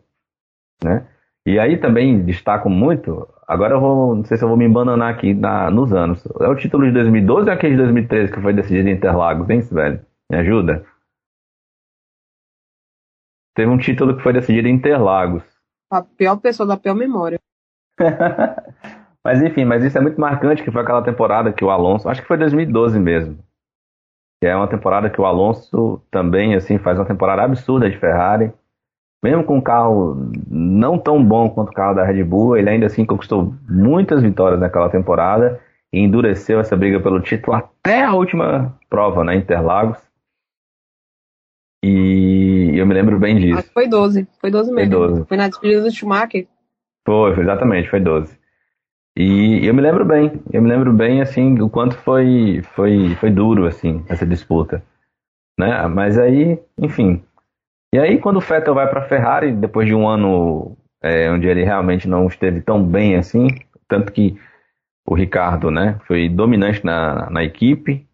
Né? E aí também destaco muito, agora eu vou, não sei se eu vou me embananar aqui na, nos anos. É o título de 2012 ou aquele de 2013 que foi decidido em Interlagos, hein, velho? Me ajuda? Teve um título que foi decidido em Interlagos. A pior pessoa da pior memória. mas enfim, mas isso é muito marcante, que foi aquela temporada que o Alonso, acho que foi 2012 mesmo, que é uma temporada que o Alonso também assim faz uma temporada absurda de Ferrari. Mesmo com um carro não tão bom quanto o carro da Red Bull, ele ainda assim conquistou muitas vitórias naquela temporada e endureceu essa briga pelo título até a última prova, né, Interlagos. E eu me lembro bem disso. Acho que foi 12, foi 12 mesmo. Foi 12. Foi na despedida do Schumacher. Foi, foi exatamente, foi 12. E eu me lembro bem, eu me lembro bem assim o quanto foi foi foi duro assim essa disputa, né? Mas aí, enfim. E aí quando o Vettel vai para a Ferrari depois de um ano é, onde ele realmente não esteve tão bem assim, tanto que o Ricardo, né, foi dominante na, na equipe.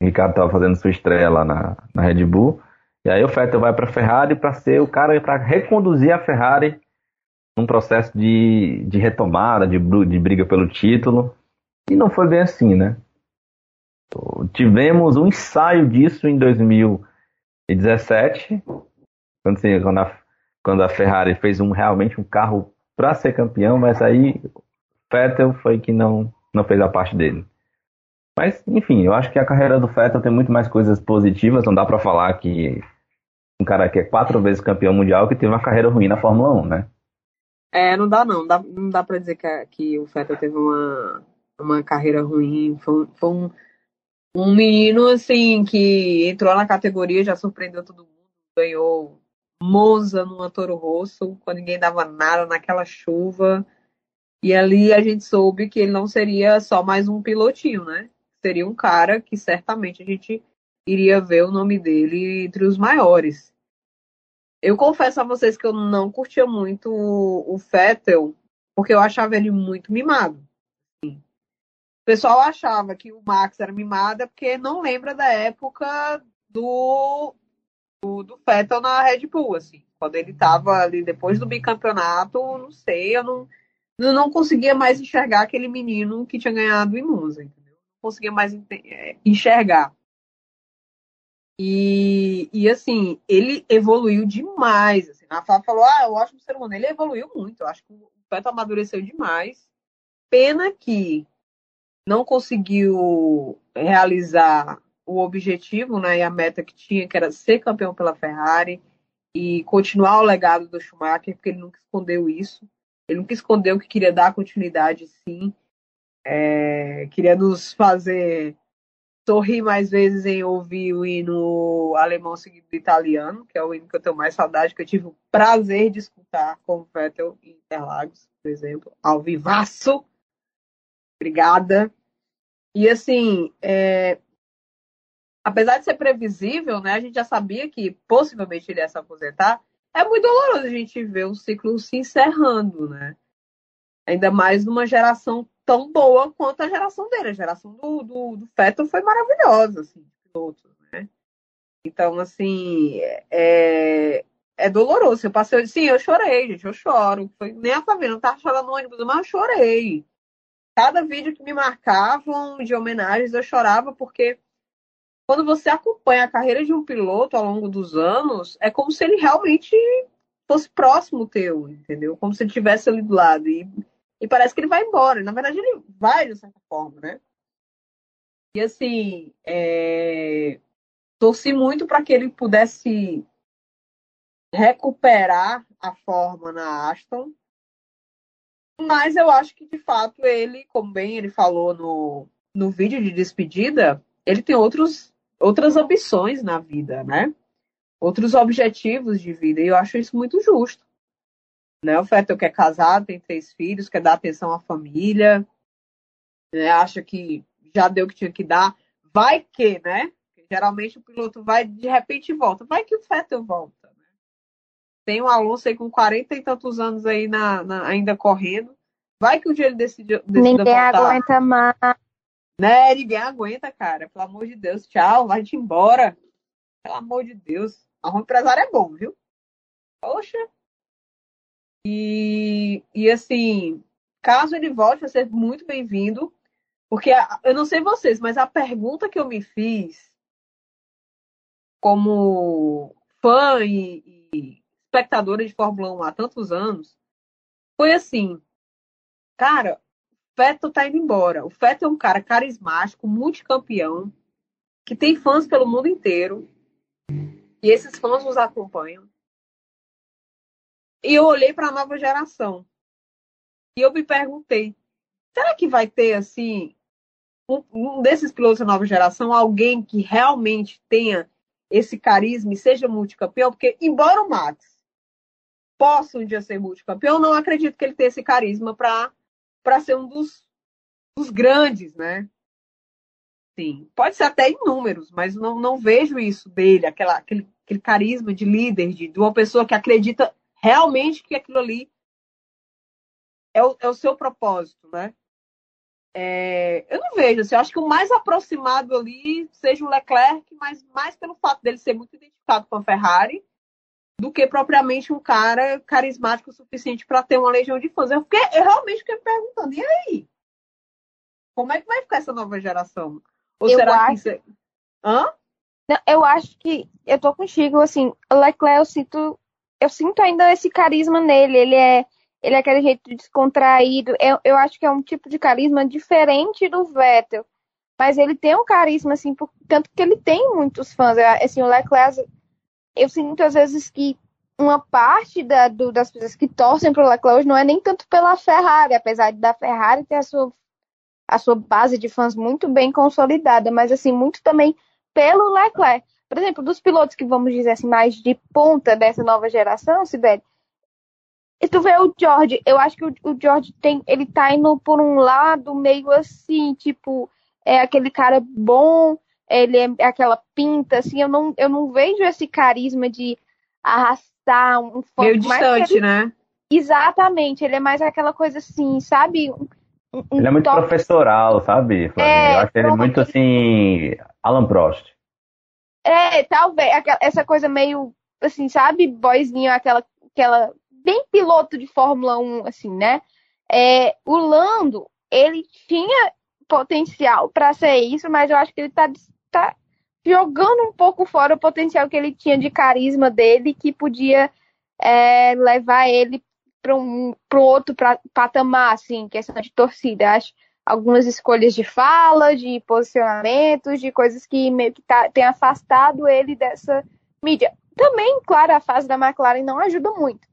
O Ricardo estava fazendo sua estreia lá na, na Red Bull. E aí o Vettel vai para a Ferrari para ser o cara para reconduzir a Ferrari num processo de, de retomada, de, de briga pelo título. E não foi bem assim, né? Tivemos um ensaio disso em 2017, quando, assim, quando, a, quando a Ferrari fez um, realmente um carro para ser campeão, mas aí Vettel foi que não, não fez a parte dele. Mas, enfim, eu acho que a carreira do Vettel tem muito mais coisas positivas. Não dá para falar que um cara que é quatro vezes campeão mundial que teve uma carreira ruim na Fórmula 1, né? É, não dá não. Dá, não dá pra dizer que, que o Vettel teve uma, uma carreira ruim. Foi, foi um, um menino, assim, que entrou na categoria, já surpreendeu todo mundo. Ganhou Monza numa Toro Rosso, quando ninguém dava nada naquela chuva. E ali a gente soube que ele não seria só mais um pilotinho, né? Seria um cara que certamente a gente iria ver o nome dele entre os maiores. Eu confesso a vocês que eu não curtia muito o, Fettel, porque eu achava ele muito mimado. O pessoal achava que o Max era mimado porque não lembra da época do, do, do Fettel na Red Bull, assim. Quando ele estava ali depois do bicampeonato, não sei, eu não, eu não conseguia mais enxergar aquele menino que tinha ganhado em Monza, entendeu? Não conseguia mais é, enxergar. E, e assim, ele evoluiu demais. Assim. A Fábio falou, ah, é um ótimo ser humano. Ele evoluiu muito. Eu acho que o Beto amadureceu demais. Pena que não conseguiu realizar o objetivo né, e a meta que tinha, que era ser campeão pela Ferrari e continuar o legado do Schumacher, porque ele nunca escondeu isso. Ele nunca escondeu que queria dar continuidade, sim. É, queria nos fazer sorri mais vezes em ouvir o hino alemão seguido do italiano, que é o hino que eu tenho mais saudade, que eu tive o prazer de escutar com o Vettel em Interlagos, por exemplo, ao vivaço. Obrigada. E assim, é... apesar de ser previsível, né, a gente já sabia que possivelmente ele ia se aposentar, é muito doloroso a gente ver o ciclo se encerrando, né? Ainda mais numa geração tão boa quanto a geração dele. A geração do, do, do Feto foi maravilhosa, assim, pilotos, né? Então, assim, é, é doloroso. Eu passei, sim, eu chorei, gente, eu choro. Foi, nem a Flaviana não tava chorando no ônibus, mas eu chorei. Cada vídeo que me marcavam de homenagens, eu chorava porque quando você acompanha a carreira de um piloto ao longo dos anos, é como se ele realmente fosse próximo teu, entendeu? Como se ele estivesse ali do lado. E, e parece que ele vai embora. Na verdade, ele vai, de certa forma, né? E assim, é... torci muito para que ele pudesse recuperar a forma na Aston. Mas eu acho que, de fato, ele, como bem ele falou no, no vídeo de despedida, ele tem outros outras ambições na vida, né? Outros objetivos de vida. E eu acho isso muito justo. Né? O Fettel quer casar, tem três filhos, quer dar atenção à família, né? acha que já deu o que tinha que dar. Vai que, né? Geralmente o piloto vai, de repente volta. Vai que o Fettel volta. Né? Tem um Alonso aí com 40 e tantos anos aí na, na ainda correndo. Vai que um dia ele decide, decide Ninguém voltar. aguenta mais. Né? Ninguém aguenta, cara. Pelo amor de Deus. Tchau, vai-te embora. Pelo amor de Deus. Arruma empresário é bom, viu? Poxa. E, e assim, caso ele volte, vai ser muito bem-vindo. Porque a, eu não sei vocês, mas a pergunta que eu me fiz como fã e, e espectadora de Fórmula 1 há tantos anos foi assim, cara, Fettel tá indo embora. O Fettel é um cara carismático, multicampeão, que tem fãs pelo mundo inteiro. E esses fãs nos acompanham. E eu olhei para a nova geração. E eu me perguntei: será que vai ter, assim, um, um desses pilotos da nova geração, alguém que realmente tenha esse carisma e seja multicampeão? Porque, embora o Max possa um dia ser multicampeão, não acredito que ele tenha esse carisma para para ser um dos, dos grandes, né? Sim, pode ser até em números, mas não, não vejo isso dele, aquela, aquele, aquele carisma de líder, de, de uma pessoa que acredita realmente que aquilo ali é o, é o seu propósito, né? É, eu não vejo, assim, eu acho que o mais aproximado ali seja o Leclerc, mas mais pelo fato dele ser muito identificado com a Ferrari do que propriamente um cara carismático o suficiente para ter uma legião de fãs. Eu, fiquei, eu realmente fiquei me perguntando, e aí? Como é que vai ficar essa nova geração? Ou Eu será acho- que isso é... Hã? Não, eu acho que eu tô contigo, assim, o Leclerc eu sinto, eu sinto ainda esse carisma nele, ele é, ele é aquele jeito descontraído, eu, eu acho que é um tipo de carisma diferente do Vettel, mas ele tem um carisma, assim, por, tanto que ele tem muitos fãs, Eu- assim, o Leclerc, eu sinto às vezes que uma parte da, do- das pessoas que torcem pro Leclerc hoje não é nem tanto pela Ferrari, apesar da Ferrari ter a sua, a sua base de fãs muito bem consolidada, mas assim, muito também pelo Leclerc. Por exemplo, dos pilotos que vamos dizer assim, mais de ponta dessa nova geração, Sibeli, e tu vê o George, eu acho que o, o George tem, ele tá indo por um lado meio assim, tipo, é aquele cara bom, ele é aquela pinta, assim, eu não, eu não vejo esse carisma de arrastar um fã. Meio mais distante, ele- né? Exatamente, ele é mais aquela coisa assim, sabe? Um- um Ele é muito toque professoral, sabe? É, Eu acho ele muito assim. Alan Prost. É, talvez, essa coisa meio, assim, sabe, boyzinho, aquela, aquela, bem piloto de Fórmula 1, assim, né? É, o Lando, ele tinha potencial para ser isso, mas eu acho que ele tá, tá jogando um pouco fora o potencial que ele tinha de carisma dele, que podia é, levar ele para um pro outro pra, patamar, assim, questão de torcida. Acho algumas escolhas de fala, de posicionamentos, de coisas que meio que tá, tem afastado ele dessa mídia. Também, claro, a fase da McLaren não ajuda muito,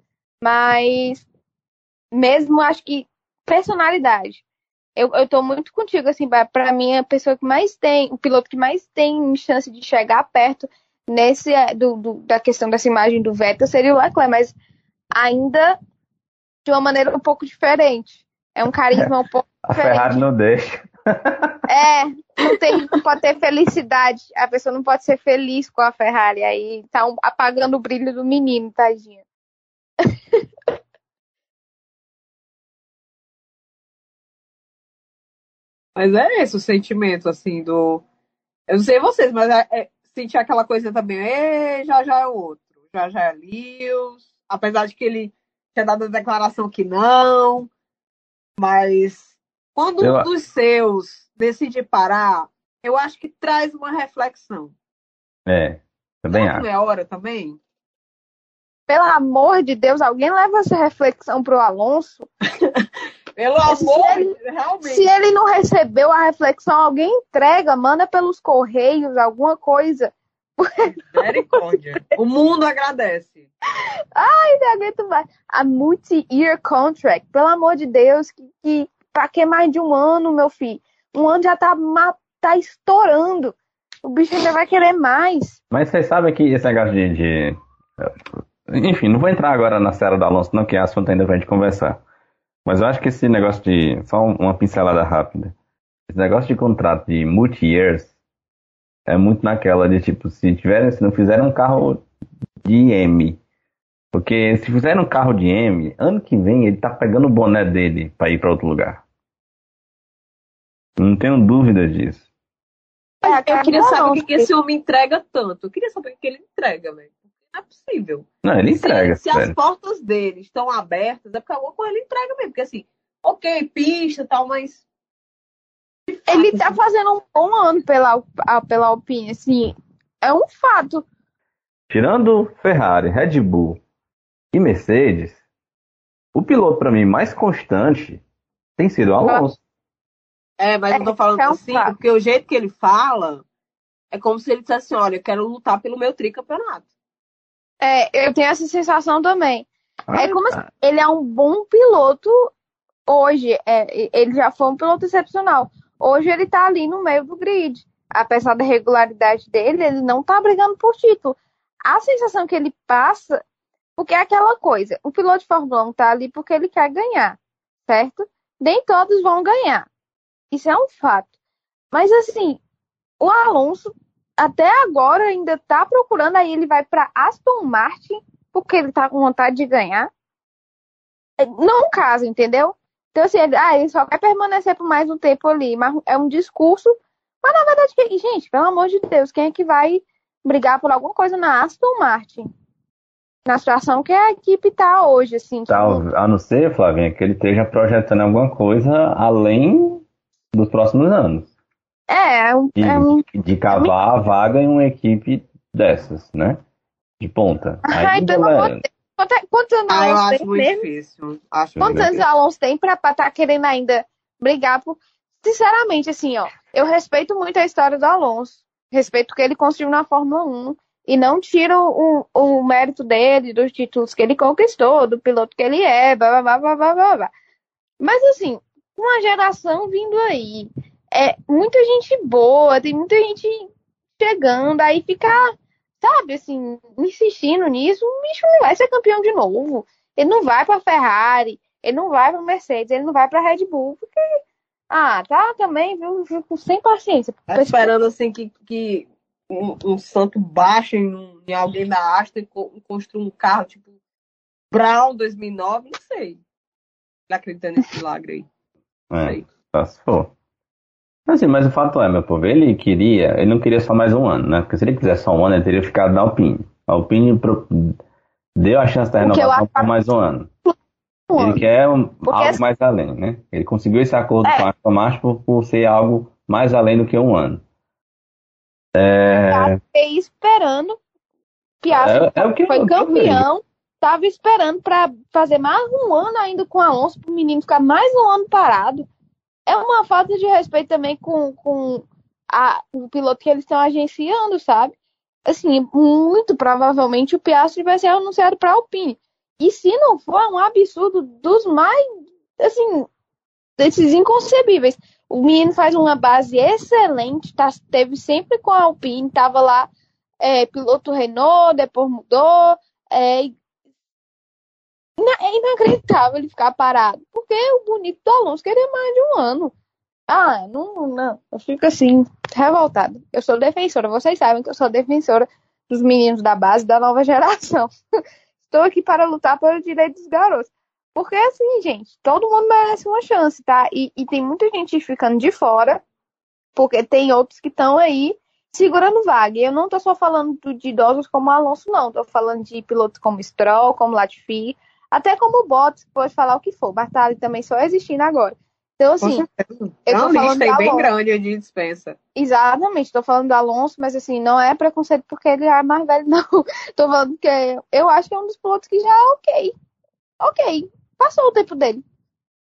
mas mesmo acho que personalidade. Eu, eu tô muito contigo, assim, para mim, a pessoa que mais tem, o piloto que mais tem chance de chegar perto nesse é, do, do- da questão dessa imagem do Vettel seria o Leclerc, mas ainda de uma maneira um pouco diferente. É um carisma um pouco A Diferente. Ferrari não deixa. é, não, tem, não pode ter felicidade. A pessoa não pode ser feliz com a Ferrari. Aí tá um- apagando o brilho do menino, tadinha. Mas é esse o sentimento, assim, do. Eu não sei vocês, mas é, é, sentir aquela coisa também, "Ê, já já é outro, já já é Lewis, apesar de que ele tinha dado a declaração que não, mas quando Eu- um dos seus decide parar, Eu acho que traz uma reflexão. É, também Não acho. é hora também? Pelo amor de Deus, alguém leva essa reflexão pro Alonso. Pelo Se amor ele- de Deus, realmente. Se ele não recebeu a reflexão, alguém entrega, manda pelos correios, alguma coisa. Misericórdia. O mundo agradece. Não aguento mais. A multi-year contract, pelo amor de Deus, que, que pra que mais de um ano, meu filho? Um ano já tá, ma- tá estourando. O bicho ainda vai querer mais. Mas vocês sabem que esse negócio de, de- Enfim, não vou entrar agora na série do Alonso, não, que é assunto ainda pra gente conversar. Mas eu acho que esse negócio de. Só um- uma pincelada rápida. Esse negócio de contrato de multi-years é muito naquela de tipo, se tiverem, se não fizerem um carro de M. Porque se fizerem um carro de M, ano que vem ele tá pegando o boné dele pra ir pra outro lugar. Não tenho dúvida disso. É, Eu queria saber o que, esse homem entrega tanto. Eu queria saber o que ele entrega, velho. Não é possível. Não, ele entrega, se, se as portas dele estão abertas, é porque alguma coisa ele entrega mesmo. Porque assim, ok, pista e tal, mas. Ele tá fazendo um bom ano pela, a- pela Alpine, assim. É um fato. Tirando Ferrari, Red Bull e Mercedes, o piloto para mim mais constante tem sido o Alonso. É, mas eu tô falando é um assim, fato. porque o jeito que ele fala é como se ele dissesse assim: olha, eu quero lutar pelo meu tricampeonato. É, eu tenho essa sensação também. Ah, É como se ele é um bom piloto hoje. É, ele já foi um piloto excepcional. Hoje ele tá ali no meio do grid. Apesar da regularidade dele, ele não tá brigando por título. A sensação que ele passa, porque é aquela coisa, o piloto de Fórmula 1 tá ali porque ele quer ganhar, certo? Nem todos vão ganhar. Isso é um fato. Mas assim, o Alonso até agora ainda tá procurando, aí ele vai para Aston Martin porque ele tá com vontade de ganhar. É, Não casa, entendeu? Então, assim, ele, ah, ele só quer permanecer por mais um tempo ali, mas é um discurso. Mas na verdade, gente, pelo amor de Deus, quem é que vai brigar por alguma coisa na Aston Martin? Na situação que a equipe tá hoje, assim. Tal- a não ser, Flavinha, que ele esteja projetando alguma coisa além dos próximos anos. É, é um, De, é um de cavar a vaga em uma equipe dessas, né? De ponta. Aí, pelo galera. Quanto- é, Quantos anos Ah, eu acho tem muito mesmo? difícil. Acho Quantos Meu anos Deus. o Alonso tem pra estar querendo ainda brigar por. Sinceramente, assim, ó, eu respeito muito a história do Alonso. Respeito o que ele construiu na Fórmula 1. E não tiro o, o mérito dele, dos títulos que ele conquistou, do piloto que ele é, blá blá blá blá blá blá. Mas assim, uma geração vindo aí. É muita gente boa, tem muita gente chegando, aí ficar, sabe, assim, insistindo nisso, o bicho não vai ser campeão de novo. Ele não vai pra Ferrari, ele não vai pra Mercedes, ele não vai pra Red Bull, porque. Ah, tá também, viu? Fico sem paciência. Tá esperando assim que, que um, um santo baixe em, em alguém da Aston e co- construa um carro tipo Brown 2009, não sei. Ele acredita nesse milagre aí. Não é, sei. só se for. Assim, mas o fato é, meu povo, ele queria, ele não queria só mais um ano, né? Porque se ele quisesse só um ano, ele teria ficado na Alpine. A Alpine pro- deu a chance da renovação por mais um ano. Um Ele ano. quer um- algo assim- mais além, né? Ele conseguiu esse acordo É. com a Aston Martin por, por ser algo mais além do que um ano. É, Fiquei esperando. Piastri É- é o que foi eu campeão. Tava esperando pra fazer mais um ano ainda com o Alonso, pro menino ficar mais um ano parado. É uma falta de respeito também com, com a, o piloto que eles estão agenciando, sabe? Assim, muito provavelmente o Piastri vai ser anunciado pra Alpine. E se não for, é um absurdo dos mais, assim, desses inconcebíveis. O menino faz uma base excelente, tá, teve sempre com a Alpine, tava lá é, piloto Renault, depois mudou. É, é inacreditável ele ficar parado, porque o bonito do Alonso queria mais de um ano. Ah, não, não, eu fico assim, revoltada. Eu sou defensora, vocês sabem que eu sou defensora dos meninos da base da nova geração. Estou aqui para lutar pelo direito dos garotos. Porque assim, gente, todo mundo merece uma chance, tá? E, e tem muita gente ficando de fora, porque tem outros que estão aí segurando vaga. E eu não tô só falando do- de idosos como Alonso, não. Tô falando de pilotos como Stroll, como Latifi, até como que pode falar o que for. Mas tá ali também só existindo agora. Então, assim, eu é tô uma falando lista bem grande de dispensa. Exatamente, tô falando do Alonso, mas assim, não é preconceito porque ele é mais velho, não. Tô falando que eu acho que é um dos pilotos que já é ok. Ok, passou o tempo dele.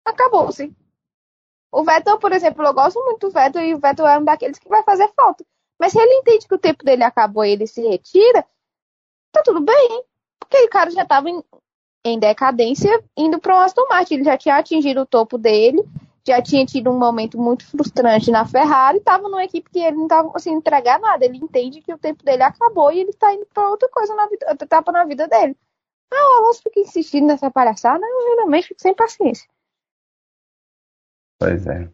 Acabou-se. O Vettel, por exemplo, eu gosto muito do Vettel e o Vettel é um daqueles que vai fazer falta. Mas se ele entende que o tempo dele acabou e ele se retira, tá tudo bem. Porque o cara já tava em, decadência indo para o Aston Martin. Ele já tinha atingido o topo dele, já tinha tido um momento muito frustrante na Ferrari, estava numa equipe que ele não estava conseguindo entregar nada. Ele entende que o tempo dele acabou e ele está indo para outra coisa na vida, outra etapa na vida dele. Ah, o Alonso fica insistindo nessa palhaçada, eu realmente fico sem paciência. Pois é.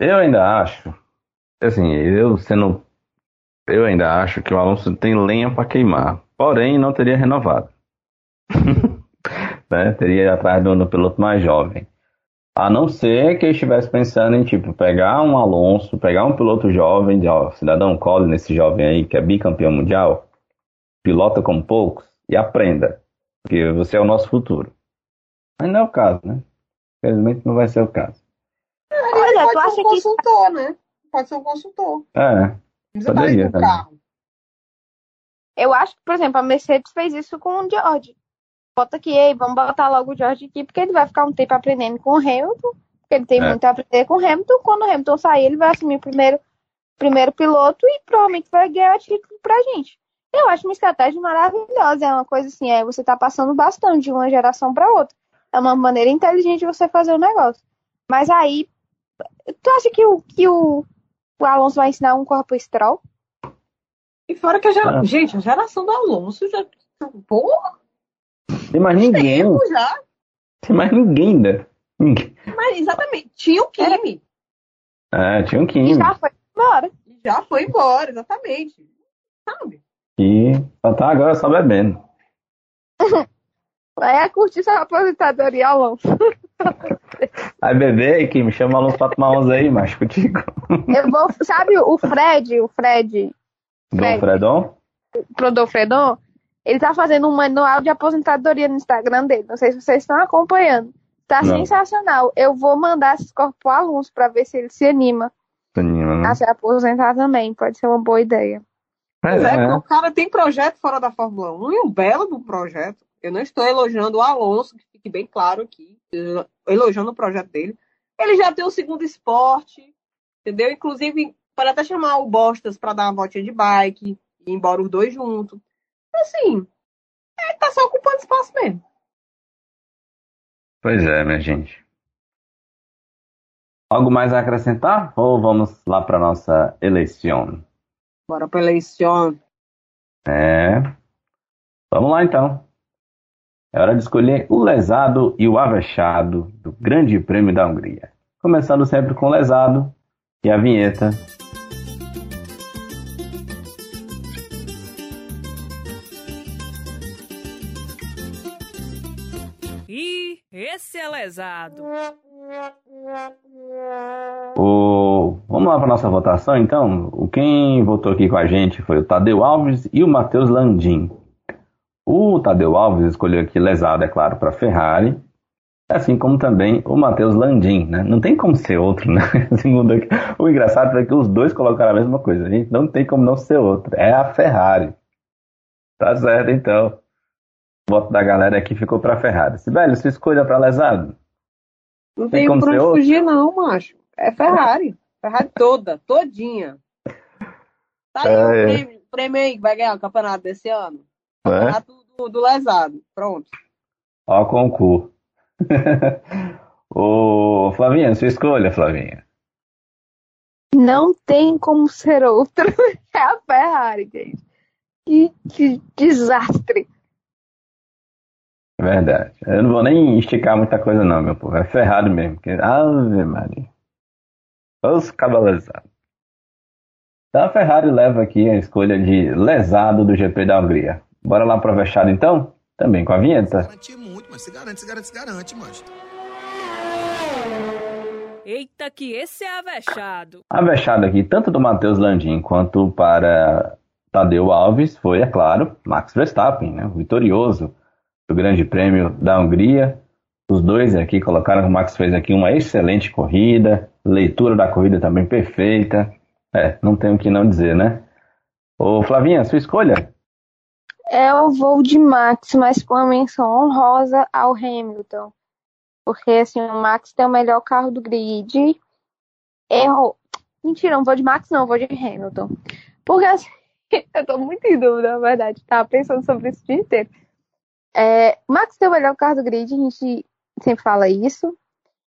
Eu ainda acho, assim, eu sendo. Eu ainda acho que o Alonso tem lenha para queimar, porém não teria renovado. né? Teria ido atrás do, do piloto mais jovem. A não ser que eu estivesse pensando em, tipo, pegar um Alonso, pegar um piloto jovem, de, ó, cidadão Collin, esse jovem aí que é bicampeão mundial, pilota como poucos e aprenda, porque você é o nosso futuro. Mas não é o caso, né? Infelizmente não vai ser o caso. Olha, Ele tu pode acha ser um que consultor, né? Pode ser um consultor. É, Poderia também. carro. Eu acho que, por exemplo, a Mercedes fez isso com o George. Bota aqui, ei, vamos botar logo o George aqui, porque ele vai ficar um tempo aprendendo com o Hamilton, porque ele tem É. muito a aprender com o Hamilton. Quando o Hamilton sair, ele vai assumir o primeiro, primeiro piloto e provavelmente vai ganhar título pra gente. Eu acho uma estratégia maravilhosa, é uma coisa assim, é você tá passando bastante de uma geração para outra. É uma maneira inteligente de você fazer o negócio. Mas aí, tu acha que o, que o, o Alonso vai ensinar um corpo Stroll? E fora que a gera... Ah. Gente, a geração do Alonso já. Porra, tem mais ninguém. tempo já. Tem mais ninguém ainda. Ninguém. Mas exatamente. Tinha o Kimi. É, tinha um E Kimi. já foi embora. Já foi embora, exatamente. Sabe? E só tá agora só bebendo. É curtir sua aposentadoria, Alonso. Vai beber e que me chama o Alonso pra tomar uns aí, macho, contigo. Eu vou, sabe o Fred, o Fred, Dom Fred. Fredon? pro Dofredon? Ele tá fazendo um manual de aposentadoria no Instagram dele. Não sei se vocês estão acompanhando. Tá Não. sensacional. Eu vou mandar esses corpos pro Alonso pra ver se ele se anima Toninho, né? a se aposentar também. Pode ser uma boa ideia. Mas é, é, porque o cara tem projeto fora da Fórmula 1 e um belo do projeto. Eu não estou elogiando o Alonso, que fique bem claro aqui, eu- elogiando o projeto dele. Ele já tem o segundo esporte, entendeu? Inclusive, pode até chamar o Bostas para dar uma voltinha de bike, ir embora os dois juntos. Assim, ele tá só ocupando espaço mesmo. Pois é, minha gente. Algo mais a acrescentar? Ou vamos lá para nossa eleição? Bora pra eleição. É. Vamos lá então. É hora de escolher o lesado e o avexado do Grande Prêmio da Hungria. Começando sempre com o lesado e a vinheta. É lesado. O... Vamos lá para nossa votação então. Quem votou aqui com a gente foi o Tadeu Alves e o Matheus Landim. O Tadeu Alves escolheu aqui lesado, é claro, para Ferrari, assim como também o Matheus Landim, né? Não tem como ser outro, né? Aqui. O engraçado é que os dois colocaram a mesma coisa. A gente não tem como não ser outro. É a Ferrari. Tá certo, então. O voto da galera aqui ficou para Ferrari. Sibeli, sua escolha para lesado? Não Tem tem ser onde outro? fugir, não, macho. É Ferrari. Ferrari toda, todinha. Tá aí É, o é. prêmio, prêmio aí que vai ganhar o campeonato desse ano. É? Campeonato do, do lesado. Pronto. Ó, o concurso. Ô, Flavinha, sua escolha, Flavinha. Não tem como ser outro. É a Ferrari, gente. Que, que desastre. Verdade. Eu não vou nem esticar muita coisa, não, meu povo. É Ferrari mesmo. Porque... Ave Maria. Os cabalezados. Então a Ferrari leva aqui a escolha de lesado do GP da Hungria. Bora lá pro Vechado então? Também com a vinheta. Garantir muito, mas se garante, se garante, se garante, mas. Eita, que esse é avexado. A vexada aqui, tanto do Matheus Landim quanto para Tadeu Alves, foi, é claro, Max Verstappen, né, o vitorioso do Grande Prêmio da Hungria. Os dois aqui colocaram o Max fez aqui uma excelente corrida, leitura da corrida também perfeita. É, não tenho o que não dizer, né? Ô Flavinha, sua escolha? O voo de Max, mas com a menção honrosa ao Hamilton. Porque assim, o Max tem o melhor carro do grid. Errou. Mentira, não vou de Max, não, vou de Hamilton. Porque assim, eu tô muito em dúvida, na verdade. Tava pensando sobre isso o dia inteiro. É, Max tem o melhor carro do grid, a gente sempre fala isso.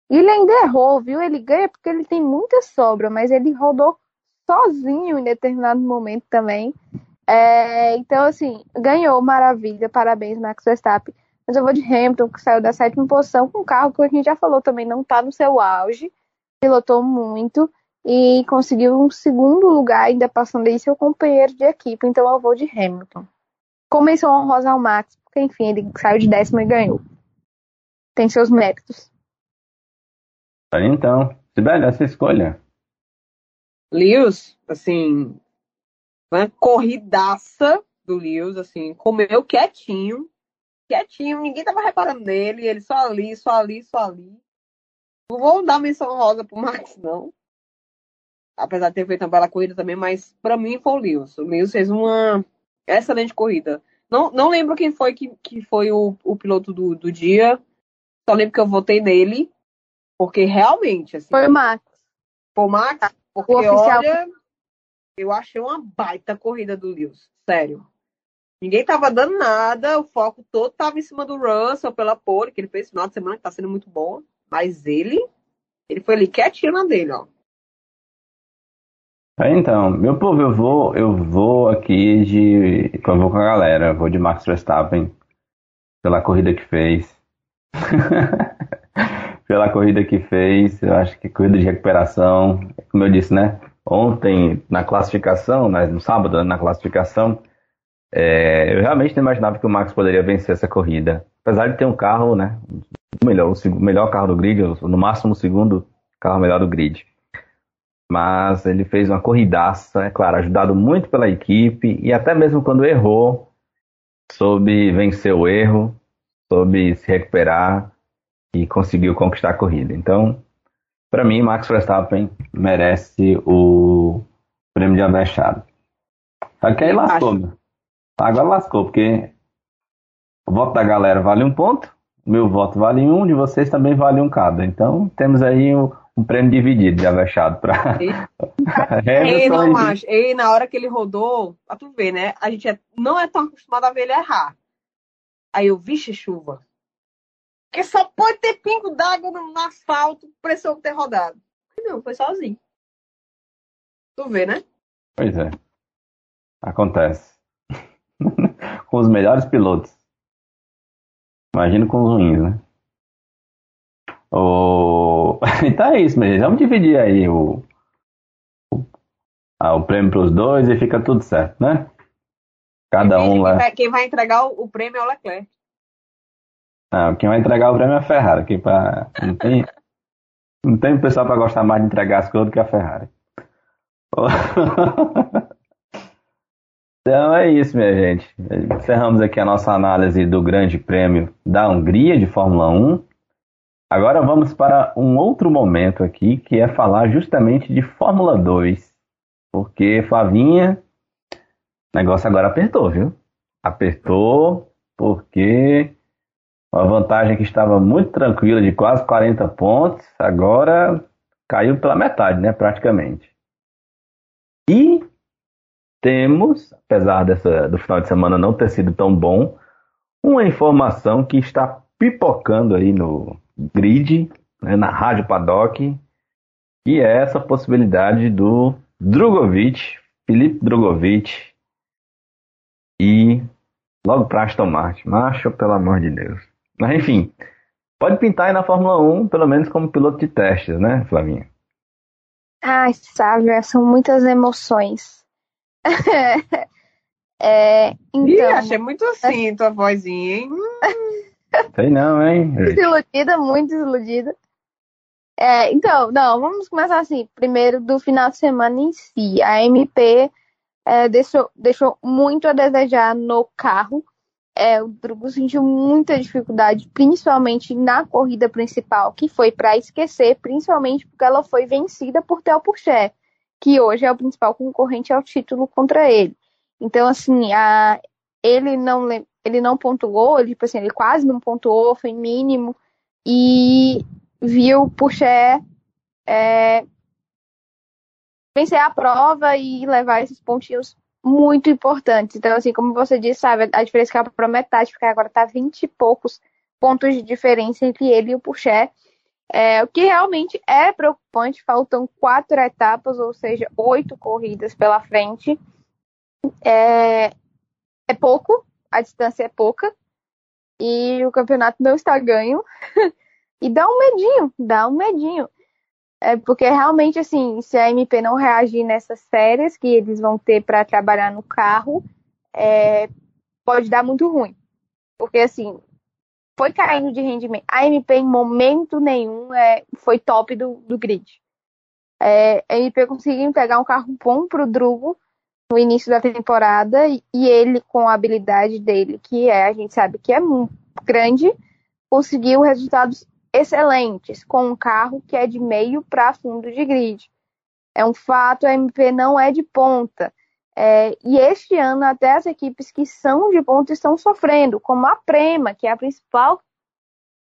E ele ainda errou, viu? Ele ganha porque ele tem muita sobra, mas ele rodou sozinho em determinado momento também. É, então, assim, ganhou, maravilha, parabéns, Max Verstappen. Mas eu vou de Hamilton, que saiu da sétima posição com um carro que a gente já falou também não tá no seu auge, pilotou muito e conseguiu um segundo lugar, ainda passando aí seu companheiro de equipe. Então eu vou de Hamilton. Começou a honrosa ao Max, porque enfim, ele saiu de décimo e ganhou. Tem seus méritos. Então, Sibeli, essa escolha. Lewis, assim, uma corridaça do Lewis, assim, comeu quietinho, quietinho, ninguém tava reparando nele, ele só ali, só ali, só ali. Não vou dar menção rosa pro Max, não. Apesar de ter feito uma bela corrida também, mas para mim foi o Lewis. O Lewis fez uma excelente corrida. Não, não lembro quem foi que, que foi o, o piloto do, do dia. Só lembro que eu votei nele. Porque realmente, assim. Foi o Max. Foi o Max? Porque, O oficial- olha, eu achei uma baita corrida do Lewis. Sério. Ninguém tava dando nada, o foco todo tava em cima do Russell pela pole, que ele fez esse final de semana, que tá sendo muito bom. Mas ele, ele foi ali quietinho na dele, ó. Então, meu povo, eu vou, eu vou aqui de. Eu vou com a galera, vou de Max Verstappen pela corrida que fez. pela corrida que fez, eu acho que corrida de recuperação, como eu disse, né? Ontem na classificação, né, no sábado na classificação, é, eu realmente não imaginava que o Max poderia vencer essa corrida. Apesar de ter um carro, né? O melhor, o melhor carro do grid, no máximo o segundo carro melhor do grid mas ele fez uma corridaça, é claro, ajudado muito pela equipe e até mesmo quando errou, soube vencer o erro, soube se recuperar e conseguiu conquistar a corrida. Então, para mim, Max Verstappen merece o prêmio de avexado. Só que aí lascou, meu. Agora lascou, porque o voto da galera vale um ponto, meu voto vale um, de vocês também vale um cada. Então, temos aí um, prêmio dividido de avexado para Ei, não acho. Ei, na hora que ele rodou, pra tu ver, né? A gente é- não é tão acostumado a ver ele errar. Aí eu, vixe, chuva. Porque só pode ter pingo d'água no, no asfalto, pressão ter rodado. Mas não, foi sozinho. Tu vê, né? Pois é. Acontece. com os melhores pilotos. Imagino com os ruins, né? O... então é isso, gente. Vamos dividir aí o, o, ah, o prêmio para os dois e fica tudo certo, né? Cada quem, um quem lá. vai, quem vai entregar o, o prêmio é o Leclerc. Não, quem vai entregar o prêmio é a Ferrari. Aqui pra... não, tem, não tem pessoal para gostar mais de entregar as coisas do que a Ferrari. Então é isso, minha gente. Encerramos aqui a nossa análise do Grande Prêmio da Hungria de Fórmula 1. Agora vamos para um outro momento aqui, que é falar justamente de Fórmula 2. Porque, Flavinha, o negócio agora apertou, viu? Apertou, porque uma vantagem que estava muito tranquila de quase 40 pontos, agora caiu pela metade, né, praticamente. E temos, apesar dessa, do final de semana não ter sido tão bom, uma informação que está pipocando aí no grid, né, na Rádio Paddock, que é essa possibilidade do Drogovic, Felipe Drogovic, e logo para Aston Martin. Macho, pelo amor de Deus. Mas enfim, pode pintar aí na Fórmula 1, pelo menos como piloto de testes, né, Flavinha? Ai, sabe, são muitas emoções. é, Ih, então, achei muito assim tua vozinha, hein? Sei não, hein? muito desiludida, muito desiludida. É, então, não, vamos começar assim. Primeiro, do final de semana em si. A MP é, deixou, deixou muito a desejar no carro. é, o Drugo sentiu muita dificuldade, principalmente na corrida principal, que foi para esquecer, principalmente porque ela foi vencida por Theo Pourchaire, que hoje é o principal concorrente ao título contra ele. Então, assim, a, ele não ele não pontuou, ele, tipo assim, ele quase não pontuou, foi mínimo, e viu Pourchaire é, vencer a prova e levar esses pontinhos muito importantes. Então, assim, como você disse, sabe, a diferença era para metade, porque agora tá 20 e poucos pontos de diferença entre ele e o Puxé. É, o que realmente é preocupante, faltam quatro etapas, ou seja, oito corridas pela frente. É, é pouco, a distância é pouca, e o campeonato não está ganho. e dá um medinho, dá um medinho. É porque realmente, assim, se a MP não reagir nessas férias que eles vão ter para trabalhar no carro, é, pode dar muito ruim. Porque, assim, foi caindo de rendimento. A MP, em momento nenhum, é, foi top do, do grid. É, a MP conseguiu pegar um carro bom para o Drugo no início da temporada e, ele, com a habilidade dele, que é, a gente sabe que é muito grande, conseguiu resultados excelentes com um carro que é de meio para fundo de grid. É um fato, a MP não é de ponta. É, e este ano, até as equipes que são de ponta estão sofrendo, como a Prema, que é a principal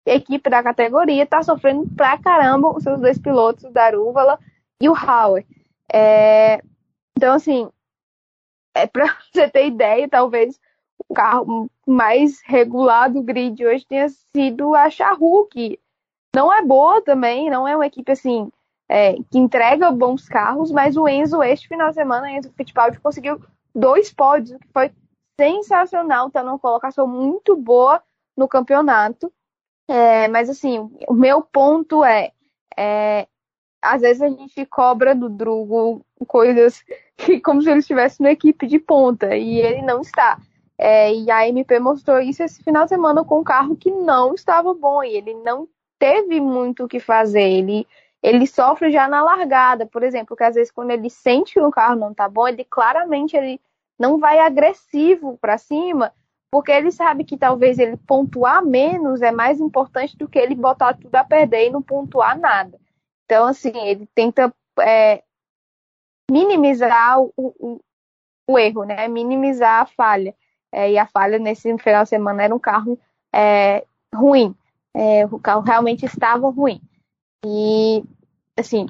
equipe da categoria, está sofrendo pra caramba os seus dois pilotos, o Darúvala e o Hauer. É, então, assim, é para você ter ideia, talvez o carro mais regular do grid hoje tenha sido a Charru, que não é boa também, não é uma equipe assim é, que entrega bons carros, mas o Enzo, este final de semana, Enzo Fittipaldi conseguiu dois pódios, o que foi sensacional, tá numa colocação muito boa no campeonato. É, mas assim, o meu ponto é, é, às vezes a gente cobra do Drugo coisas que como se ele estivesse numa equipe de ponta e ele não está. É, e a MP mostrou isso esse final de semana com um carro que não estava bom e ele não teve muito o que fazer. Ele, ele sofre já na largada, por exemplo, que às vezes quando ele sente que o carro não tá bom, ele claramente ele não vai agressivo para cima, porque ele sabe que talvez ele pontuar menos é mais importante do que ele botar tudo a perder e não pontuar nada. Então, assim, ele tenta é, minimizar o, o, o, erro, né? Minimizar a falha. É, e a falha nesse final de semana era um carro é, ruim é, o carro realmente estava ruim. E, assim,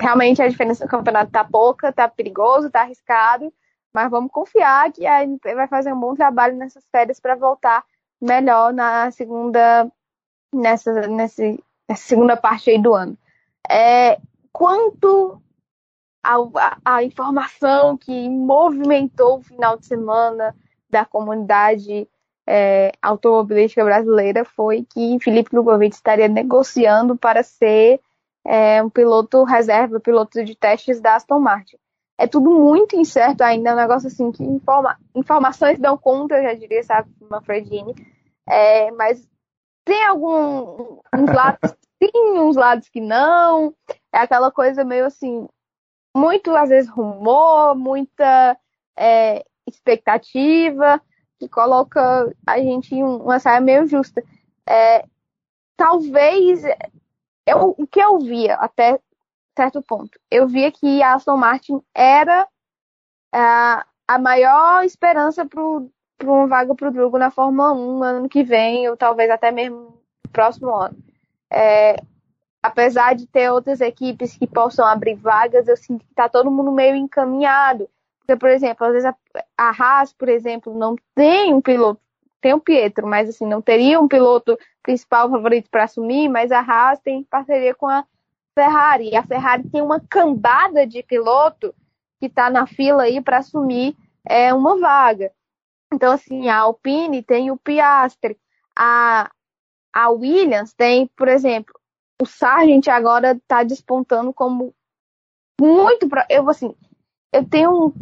realmente a diferença do campeonato tá pouca, tá perigoso, tá arriscado, mas vamos confiar que a MP vai fazer um bom trabalho nessas férias para voltar melhor na segunda, nessa, nessa, nessa segunda parte aí do ano. É, quanto à informação que movimentou o final de semana da comunidade é, automobilística brasileira foi que Felipe Lugovic estaria negociando para ser é, um piloto reserva, piloto de testes da Aston Martin. É tudo muito incerto ainda, é um negócio assim que informa, informações dão conta, eu já diria, sabe, Manfredini. É, mas tem alguns lados sim, uns lados que não. É aquela coisa meio assim, muito às vezes rumor, muita é, expectativa que coloca a gente em uma saia meio justa. É, talvez eu, o que eu via até certo ponto, eu via que a Aston Martin era a, a maior esperança para uma vaga para o Drugo na Fórmula 1 ano que vem, ou talvez até mesmo próximo ano. É, apesar de ter outras equipes que possam abrir vagas, eu sinto que está todo mundo meio encaminhado. Porque, por exemplo, às vezes a, a Haas, por exemplo, não tem um piloto, tem o Pietro, mas assim, não teria um piloto principal favorito para assumir, mas a Haas tem parceria com a Ferrari. E a Ferrari tem uma cambada de piloto que está na fila aí para assumir é, uma vaga. Então, assim, a Alpine tem o Piastre, a, a Williams tem, por exemplo, o Sargent agora está despontando como muito. Eu, assim, eu tenho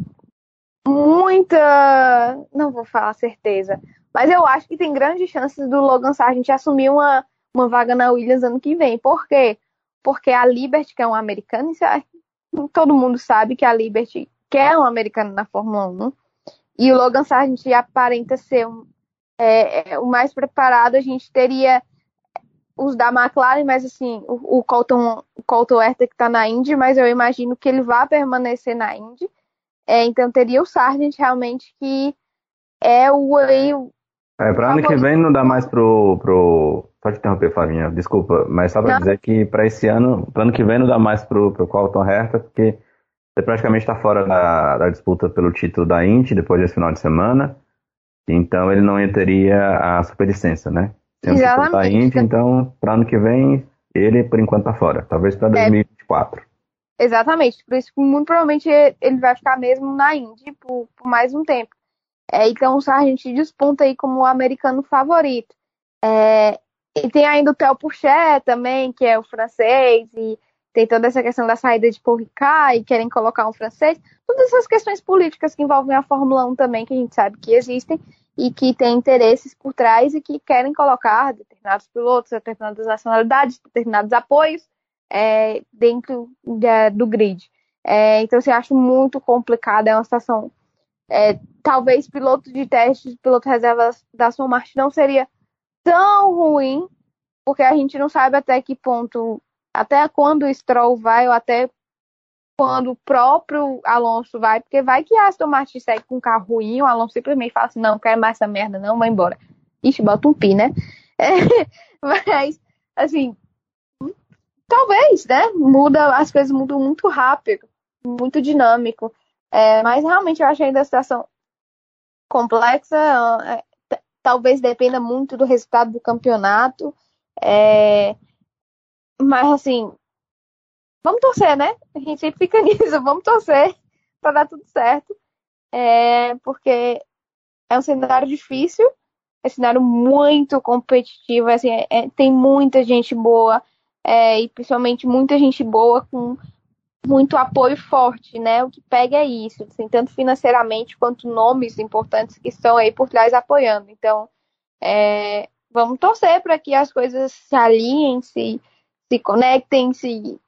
muita. Não vou falar certeza. Mas eu acho que tem grandes chances do Logan Sargent assumir uma, uma vaga na Williams ano que vem. Por quê? Porque a Liberty, que é um americano, todo mundo sabe que a Liberty quer um americano na Fórmula 1. E o Logan Sargent aparenta ser um, é, é, o mais preparado, a gente teria os da McLaren, mas assim, o, o Colton, o Colton Herta que está na Indy, mas eu imagino que ele vai permanecer na Indy. É, então teria o Sargent realmente que é o, o é, para ano que vem não dá mais pro, pro Pode interromper, Flavinha, desculpa, mas só para dizer que para esse ano, para ano que vem não dá mais pro, pro Colton Herta, porque você praticamente está fora da, da, disputa pelo título da Indy depois desse final de semana, então ele não teria a superlicença, né? Tem Exatamente. Da Indy, então para ano que vem ele por enquanto está fora, talvez para 2024. É. Exatamente, por isso que muito provavelmente ele vai ficar mesmo na Indy por, por mais um tempo. É, então o Sargent desponta aí como o americano favorito. É, e tem ainda o Theo Pourchet também, que é o francês, e tem toda essa questão da saída de Paul e querem colocar um francês. Todas essas questões políticas que envolvem a Fórmula 1 também, que a gente sabe que existem e que tem interesses por trás e que querem colocar determinados pilotos, determinadas nacionalidades, determinados apoios é, dentro do grid. É, então, assim, acho muito complicado, é uma situação. É, talvez piloto de testes, piloto reserva da sua Martin não seria tão ruim, porque a gente não sabe até que ponto, até quando o Stroll vai, ou até quando o próprio Alonso vai, porque vai que a Aston Martin segue com um carro ruim, o Alonso simplesmente fala assim, não, quero mais essa merda, não, vai embora. Ixi, bota um pi, né? É, mas, assim, talvez, né? Muda, as coisas mudam muito rápido, muito dinâmico. É, mas realmente eu achei ainda a situação complexa. É, talvez dependa muito do resultado do campeonato. É... Mas assim, vamos torcer, né? A gente sempre fica nisso, vamos torcer para dar tudo certo. É... Porque é um cenário difícil, é um cenário muito competitivo, assim, é, é, tem muita gente boa, é, e principalmente muita gente boa com muito apoio forte, né? O que pega é isso, assim, tanto financeiramente quanto nomes importantes que estão aí por trás apoiando. Então, é, vamos torcer para que as coisas se alinhem, se, se conectem, se,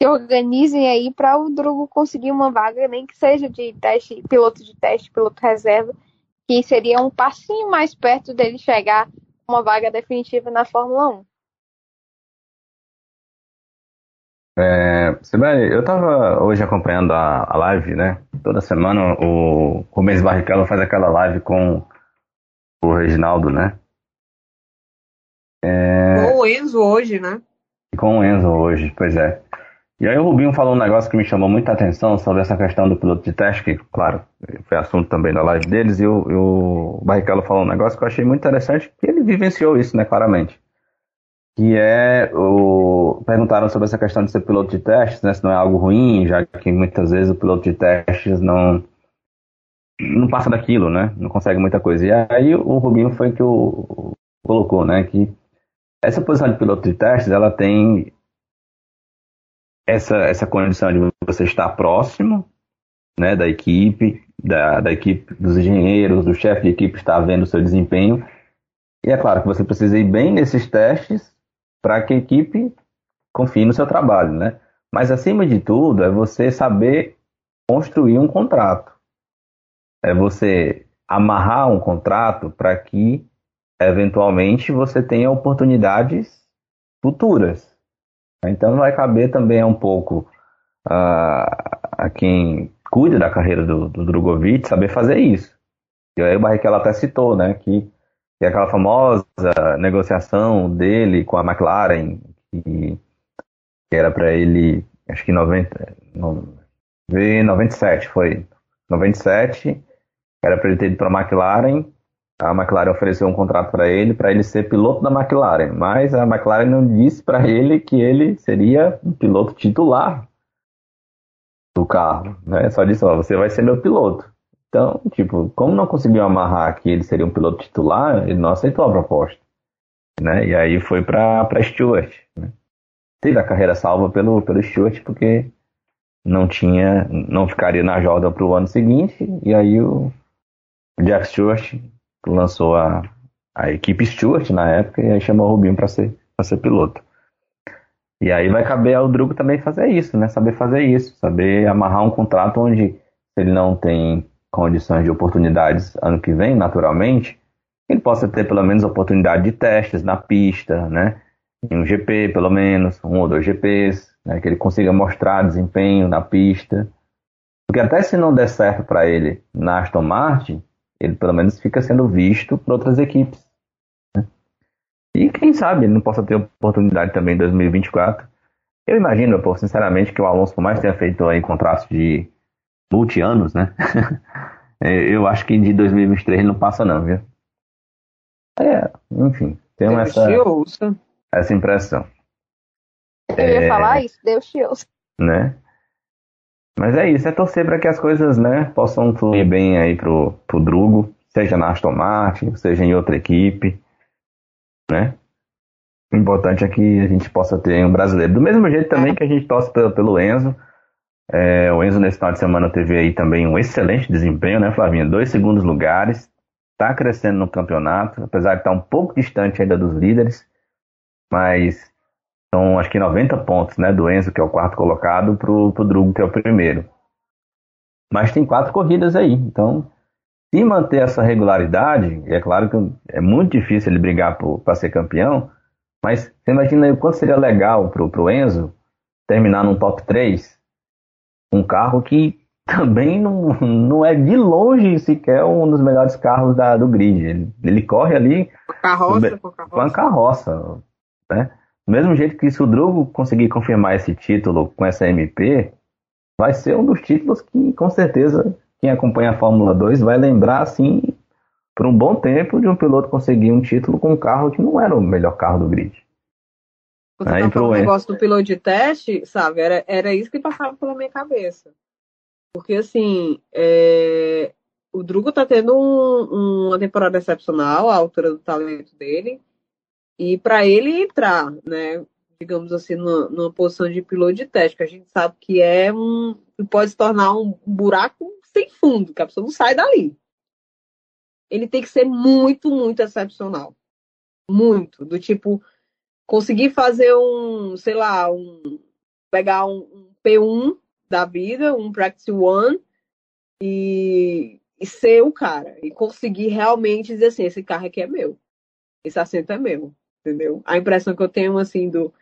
se organizem aí para o Drugo conseguir uma vaga, nem que seja de teste, piloto de teste, piloto reserva, que seria um passinho mais perto dele chegar uma vaga definitiva na Fórmula 1. É, Sibeli, eu estava hoje acompanhando a, a, live, né? Toda semana o Rubens Barrichello faz aquela live com o Reginaldo, né? É... O Enzo hoje, né? Com o Enzo hoje, pois é. E aí o Rubinho falou um negócio que me chamou muita atenção sobre essa questão do piloto de teste, que, claro, foi assunto também da live deles, e o, e o Barrichello falou um negócio que eu achei muito interessante, que ele vivenciou isso, né, claramente que é o perguntaram sobre essa questão de ser piloto de testes, né, se não é algo ruim, já que muitas vezes o piloto de testes não não passa daquilo, né, não consegue muita coisa. E aí o Rubinho foi que o colocou, né, que essa posição de piloto de testes, ela tem essa essa condição de você estar próximo, né, da equipe, da, da equipe dos engenheiros, do chefe de equipe estar vendo o seu desempenho. E é claro que você precisa ir bem nesses testes para que a equipe confie no seu trabalho, né? Mas acima de tudo é você saber construir um contrato. É você amarrar um contrato para que eventualmente você tenha oportunidades futuras. Então vai caber também um pouco uh, a quem cuida da carreira do, do Drogovic saber fazer isso. E aí o Barrichello até citou, né, que e aquela famosa negociação dele com a McLaren, que, que era para ele, acho que 90, no, 97 foi. 97, era para ele ter ido para a McLaren. A McLaren ofereceu um contrato para ele, para ele ser piloto da McLaren, mas a McLaren não disse para ele que ele seria um piloto titular do carro, né? Só disse, ó, você vai ser meu piloto. Então, tipo, como não conseguiu amarrar que ele seria um piloto titular, ele não aceitou a proposta. Né? E aí foi para Stewart. Né? Teve a carreira salva pelo, pelo Stewart, porque não tinha, não ficaria na Jordan para o ano seguinte, e aí o Jack Stewart lançou a, a equipe Stewart na época e aí chamou o Rubinho para ser, ser piloto. E aí vai caber ao Drugo também fazer isso, né? Saber fazer isso, saber amarrar um contrato onde ele não tem condições de oportunidades ano que vem, naturalmente, ele possa ter pelo menos oportunidade de testes na pista, né? Em um GP, pelo menos, um ou dois GPs, né? que ele consiga mostrar desempenho na pista. Porque até se não der certo para ele na Aston Martin, ele pelo menos fica sendo visto por outras equipes. Né? E quem sabe ele não possa ter oportunidade também em 2024. Eu imagino, pô, sinceramente, que o Alonso, por mais tenha feito aí contratos de multi-anos, né? eu acho que de 2023 ele não passa não, viu? É, enfim, tenho Deus essa, te ouça. essa impressão, Eu ia É. falar isso, Deus te ouça. né? Mas é isso, é torcer para que as coisas, né, possam fluir bem aí pro, pro Drugo, seja na Aston Martin, seja em outra equipe, né? O importante é que a gente possa ter um brasileiro. Do mesmo jeito também que a gente torce pelo, pelo Enzo. É, o Enzo nesse final de semana teve aí também um excelente desempenho, né, Flavinha? Dois segundos lugares, tá crescendo no campeonato, apesar de estar um pouco distante ainda dos líderes, mas são acho que 90 pontos, né, do Enzo, que é o quarto colocado, pro, pro Drugo, que é o primeiro. Mas tem quatro corridas aí, então se manter essa regularidade, e é claro que é muito difícil ele brigar para ser campeão, mas você imagina aí o quanto seria legal pro, pro Enzo terminar num top 3, um carro que também não, não é de longe sequer um dos melhores carros da, do grid. Ele, ele corre ali carroça, com a com a carroça. carroça, né? Do mesmo jeito que se o Drugo conseguir confirmar esse título com essa MP, vai ser um dos títulos que, com certeza, quem acompanha a Fórmula 2 vai lembrar, assim, por um bom tempo, de um piloto conseguir um título com um carro que não era o melhor carro do grid. Você Aí tá falando o negócio do piloto de teste, sabe? Era, era isso que passava pela minha cabeça. Porque, assim, é, o Drugo tá tendo um- uma temporada excepcional, à altura do talento dele. E para ele entrar, né, digamos assim, numa, numa posição de piloto de teste, que a gente sabe que é um. pode se tornar um buraco sem fundo, que a pessoa não sai dali. Ele tem que ser muito, muito excepcional. Muito. Do tipo, conseguir fazer um, sei lá, um. pegar um, um P1 da vida, um Practice One, e, e ser o cara. E conseguir realmente dizer assim, esse carro aqui é meu. Esse assento é meu. Entendeu? A impressão que eu tenho, assim, do,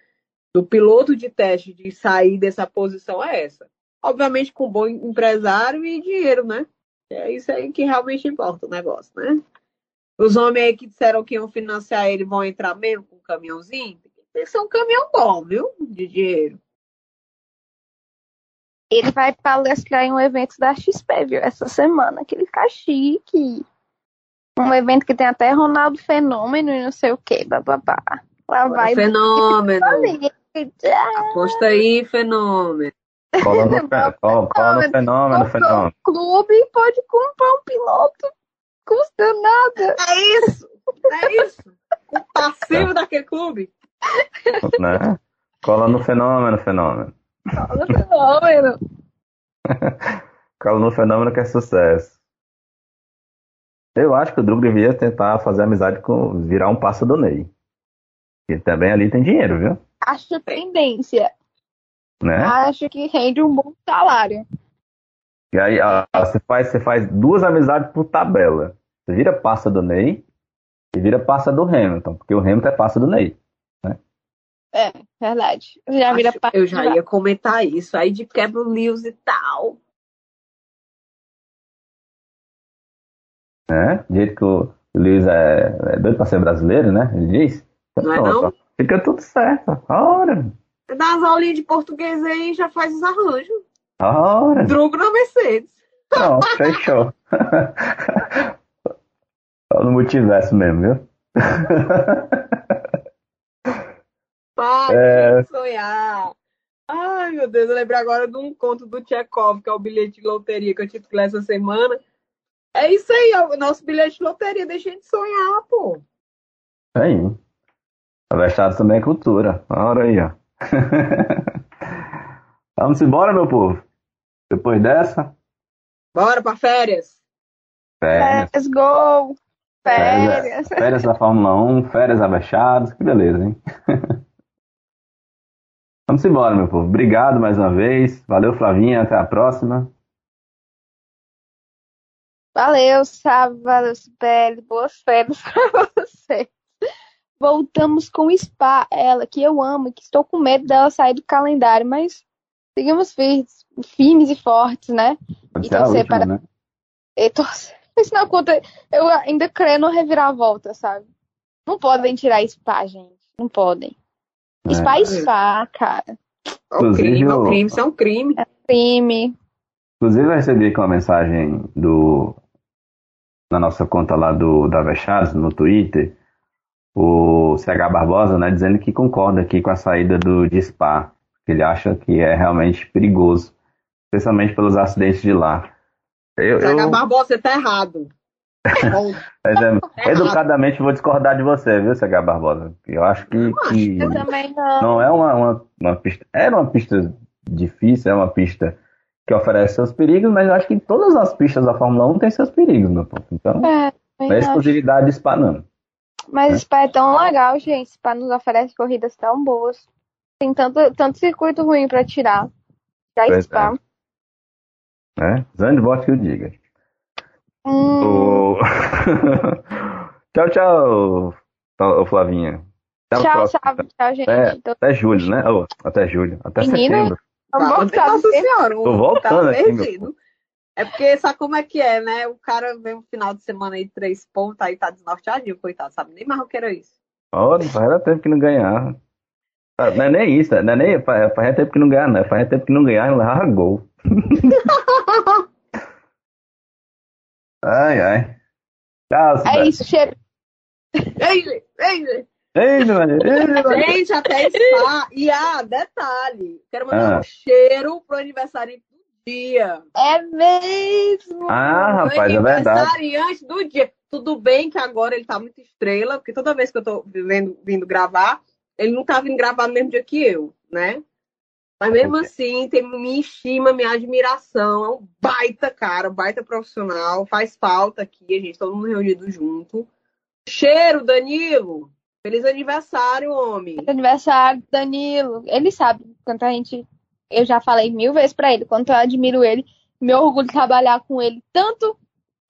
do piloto de teste de sair dessa posição é essa. Obviamente com um bom empresário e dinheiro, né? É isso aí que realmente importa o negócio, né? Os homens aí que disseram que iam financiar ele vão entrar mesmo com um caminhãozinho? Tem que ser um caminhão bom, viu? De dinheiro. Ele vai palestrar em um evento da XP, viu? Essa semana, que ele fica chique. Um evento que tem até Ronaldo Fenômeno e não sei o que, bababá. Lá vai. Fenômeno. Aposta aí, fenômeno. Cola no, fe- cola, cola no fenômeno, fenômeno. clube pode comprar um piloto. Custa nada. É isso! É isso! O passivo daquele clube. Né? Cola no fenômeno, fenômeno. Fala fenômeno. Cola no fenômeno que é sucesso. Eu acho que o Drugo devia tentar fazer amizade com. virar um passo do Ney. Que também ali tem dinheiro, viu? Acho tendência. Né? Acho que rende um bom salário. E aí ó, você, faz, você faz duas amizades por tabela. Você vira passa do Ney e vira passa do Hamilton, porque o Hamilton é passa do Ney. É, verdade. Já vira Acho- eu já ia comentar isso. Aí de quebra o Lewis e tal. Né? Do jeito que o Luiz é, é doido pra ser brasileiro, né? Ele diz. Não é Pronto, não? ó. Fica tudo certo. Ora, Dá as aulinhas de português aí e já faz os arranjos. ora. Drugo na Mercedes. Pronto, fechou. Só no multiverso mesmo, viu? Para É. de sonhar. Ai, meu Deus, eu lembrei agora de um conto do Tchekov, que é o bilhete de loteria que eu tive que ler essa semana. É isso aí, ó, o nosso bilhete de loteria. Deixa a gente sonhar, pô. Aí. Avestado também é cultura. Ora aí, ó. Vamos embora, meu povo. Depois dessa, Bora pra férias. férias. Let's go! Férias. Férias da Fórmula 1, férias avechadas, que beleza, hein? Vamos embora, meu povo. Obrigado mais uma vez. Valeu, Flavinha. Até a próxima. Valeu, sábado, valeu, Sibeli, boas férias pra você. Voltamos com Spa, ela que eu amo e que estou com medo dela sair do calendário, mas seguimos firmes, firmes e fortes, né? Pode E torcer última, para- né? E torcer. Isso não conta. Eu ainda creio no reviravolta, sabe? Não podem tirar Spa, gente. Não podem. É. Spa é Spa, cara. É um crime, é um o- crime, isso é um crime. Crime. Inclusive, eu recebi aqui uma mensagem do na nossa conta lá do da Vechados, no Twitter, o CH Barbosa, né, dizendo que concorda aqui com a saída do de Spa, que ele acha que é realmente perigoso, especialmente pelos acidentes de lá. Eu, eu- Zaga Barbosa, você tá errado. É, educadamente vou discordar de você, viu, CH Barbosa? Eu acho que, que Eu também não. não é uma, uma, uma pista. Era uma pista difícil, é uma pista que oferece seus perigos, mas eu acho que todas as pistas da Fórmula 1 têm seus perigos, meu ponto. Então, É, não é exclusividade de Spa, não. Mas Spa é tão legal, gente. Spa nos oferece corridas tão boas. Tem tanto, tanto circuito ruim pra tirar. Já Pois Spa. Né? Zandvoort que o diga. Hum, O- tchau, tchau, ô Flavinha. Até o tchau, próximo. sabe? Tchau, gente. É, Tô- até julho, né? Ô, até julho. Até Menina, setembro. Vamos voltar Nossa senhora, Tô o voltando tá aqui, perdido. É porque sabe como é que é, né? O cara vem um final de semana aí, três pontos, aí tá desnorteadinho, coitado, sabe? Nem mais o que era isso. Olha, faz tempo que não ganhar. Ah, Não é nem isso, não é nem faz faz tempo que não ganhar, não. Faz tempo que não ganhar e leva gol. ai, ai. Tchau, É isso, cheiro. Ei, ei. Ei, ei, Maria. Gente, até spa. E ah, detalhe, quero mandar Ah. um cheiro pro aniversário do dia. É mesmo. Ah, rapaz, é verdade. aniversariante do dia. Tudo bem que agora ele tá muito estrela, porque toda vez que eu tô vendo, vindo gravar, ele não tá vindo gravar no mesmo dia que eu, né? Mas mesmo assim, tem minha estima, minha admiração. É um baita cara, um baita profissional. Faz falta aqui, a gente, todo mundo reunido junto. Cheiro, Danilo. Feliz aniversário, homem. Aniversário do Danilo. Ele sabe quanto a gente. Eu já falei mil vezes pra ele, quanto eu admiro ele. Meu orgulho de trabalhar com ele, tanto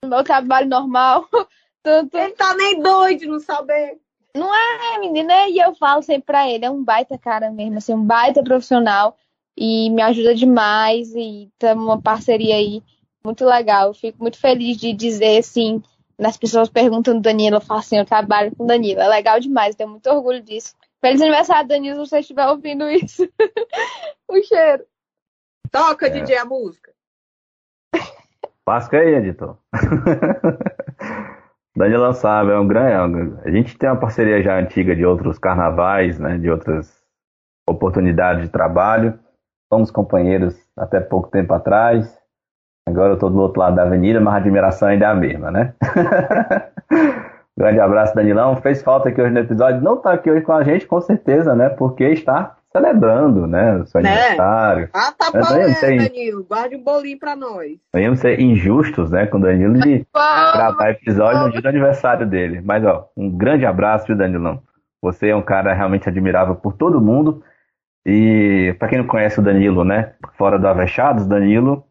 no meu trabalho normal, tanto. Ele tá nem doido não saber. É, menina, e eu falo sempre pra ele, é um baita cara mesmo, assim, um baita profissional e me ajuda demais e temos uma parceria aí muito legal. Eu fico muito feliz de dizer, assim, nas pessoas perguntam do Danilo, eu falo assim, eu trabalho com o Danilo, é legal demais, tenho muito orgulho disso. Feliz aniversário, Danilo, se você estiver ouvindo isso. o cheiro. Toca, É. DJ, a música. Lasca aí, editor. Danilão sabe, é um grande. é A gente tem uma parceria já antiga de outros carnavais, né, de outras oportunidades de trabalho. Fomos companheiros até pouco tempo atrás. Agora eu estou do outro lado da avenida, mas a admiração ainda é a mesma, né? Grande abraço, Danilão. Fez falta aqui hoje no episódio. Não está aqui hoje com a gente, com certeza, né? Porque está celebrando, né? O seu Né? aniversário. Ah, tá bom, é, Danilo. Guarde um bolinho pra nós. Não íamos ser injustos, né? Com o Danilo de gravar episódio no dia do aniversário dele. Mas, ó, um grande abraço, viu, Danilão? Você é um cara realmente admirável por todo mundo. E, para quem não conhece o Danilo, né? Fora do Avechados, Danilo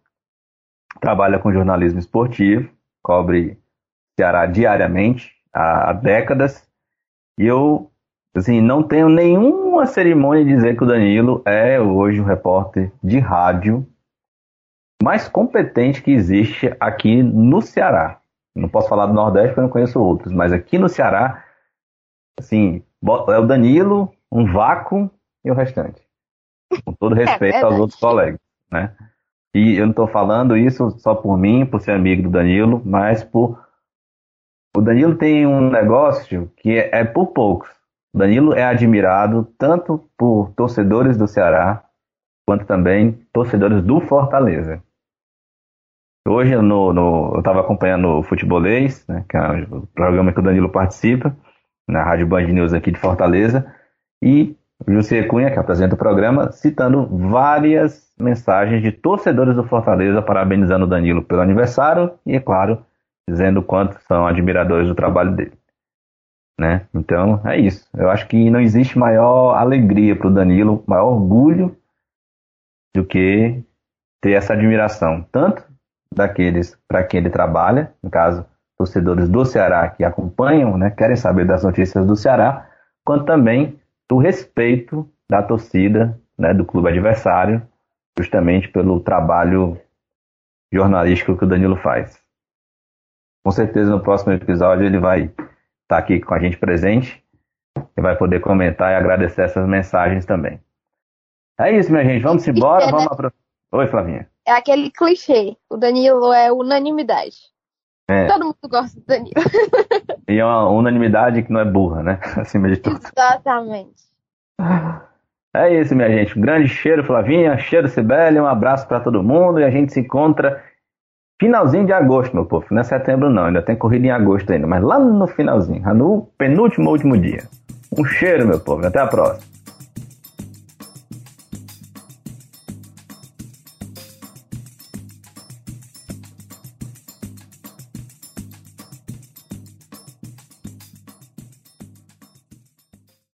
trabalha com jornalismo esportivo, cobre Ceará diariamente, há, há décadas. E eu, assim, não tenho nenhuma cerimônia de dizer que o Danilo é hoje o repórter de rádio mais competente que existe aqui no Ceará. Não posso falar do Nordeste porque eu não conheço outros, mas aqui no Ceará, assim, é o Danilo, um vácuo e o restante. Com todo respeito aos verdade. outros colegas, né? E eu não estou falando isso só por mim, por ser amigo do Danilo, mas por. O Danilo tem um negócio que é, é por poucos. O Danilo é admirado tanto por torcedores do Ceará, quanto também torcedores do Fortaleza. Hoje no, no- eu estava acompanhando o Futebolês, né, que é o programa que o Danilo participa, na Rádio Band News aqui de Fortaleza, e José Cunha, que apresenta o programa, citando várias mensagens de torcedores do Fortaleza parabenizando o Danilo pelo aniversário e, é claro, dizendo quanto são admiradores do trabalho dele. Né? Então, é isso. Eu acho que não existe maior alegria para o Danilo, maior orgulho do que ter essa admiração, tanto daqueles para quem ele trabalha, no caso, torcedores do Ceará que acompanham, né, querem saber das notícias do Ceará, quanto também do respeito da torcida, né, do clube adversário, justamente pelo trabalho jornalístico que o Danilo faz. Com certeza no próximo episódio ele vai estar tá aqui com a gente presente e vai poder comentar e agradecer essas mensagens também. É isso, minha gente. Vamos embora. Vamos apro... Oi, Flavinha. É aquele clichê. O Danilo é unanimidade. É. Todo mundo gosta do Danilo. e é uma unanimidade que não é burra, né? Acima de tudo. Exatamente. É isso, minha gente. Um grande cheiro, Flavinha. Cheiro, Sibeli. Um abraço para todo mundo. E a gente se encontra finalzinho de agosto, meu povo. Não é setembro, não. Ainda tem corrida em agosto ainda. Mas lá no finalzinho. No penúltimo, último dia. Um cheiro, meu povo. Até a próxima.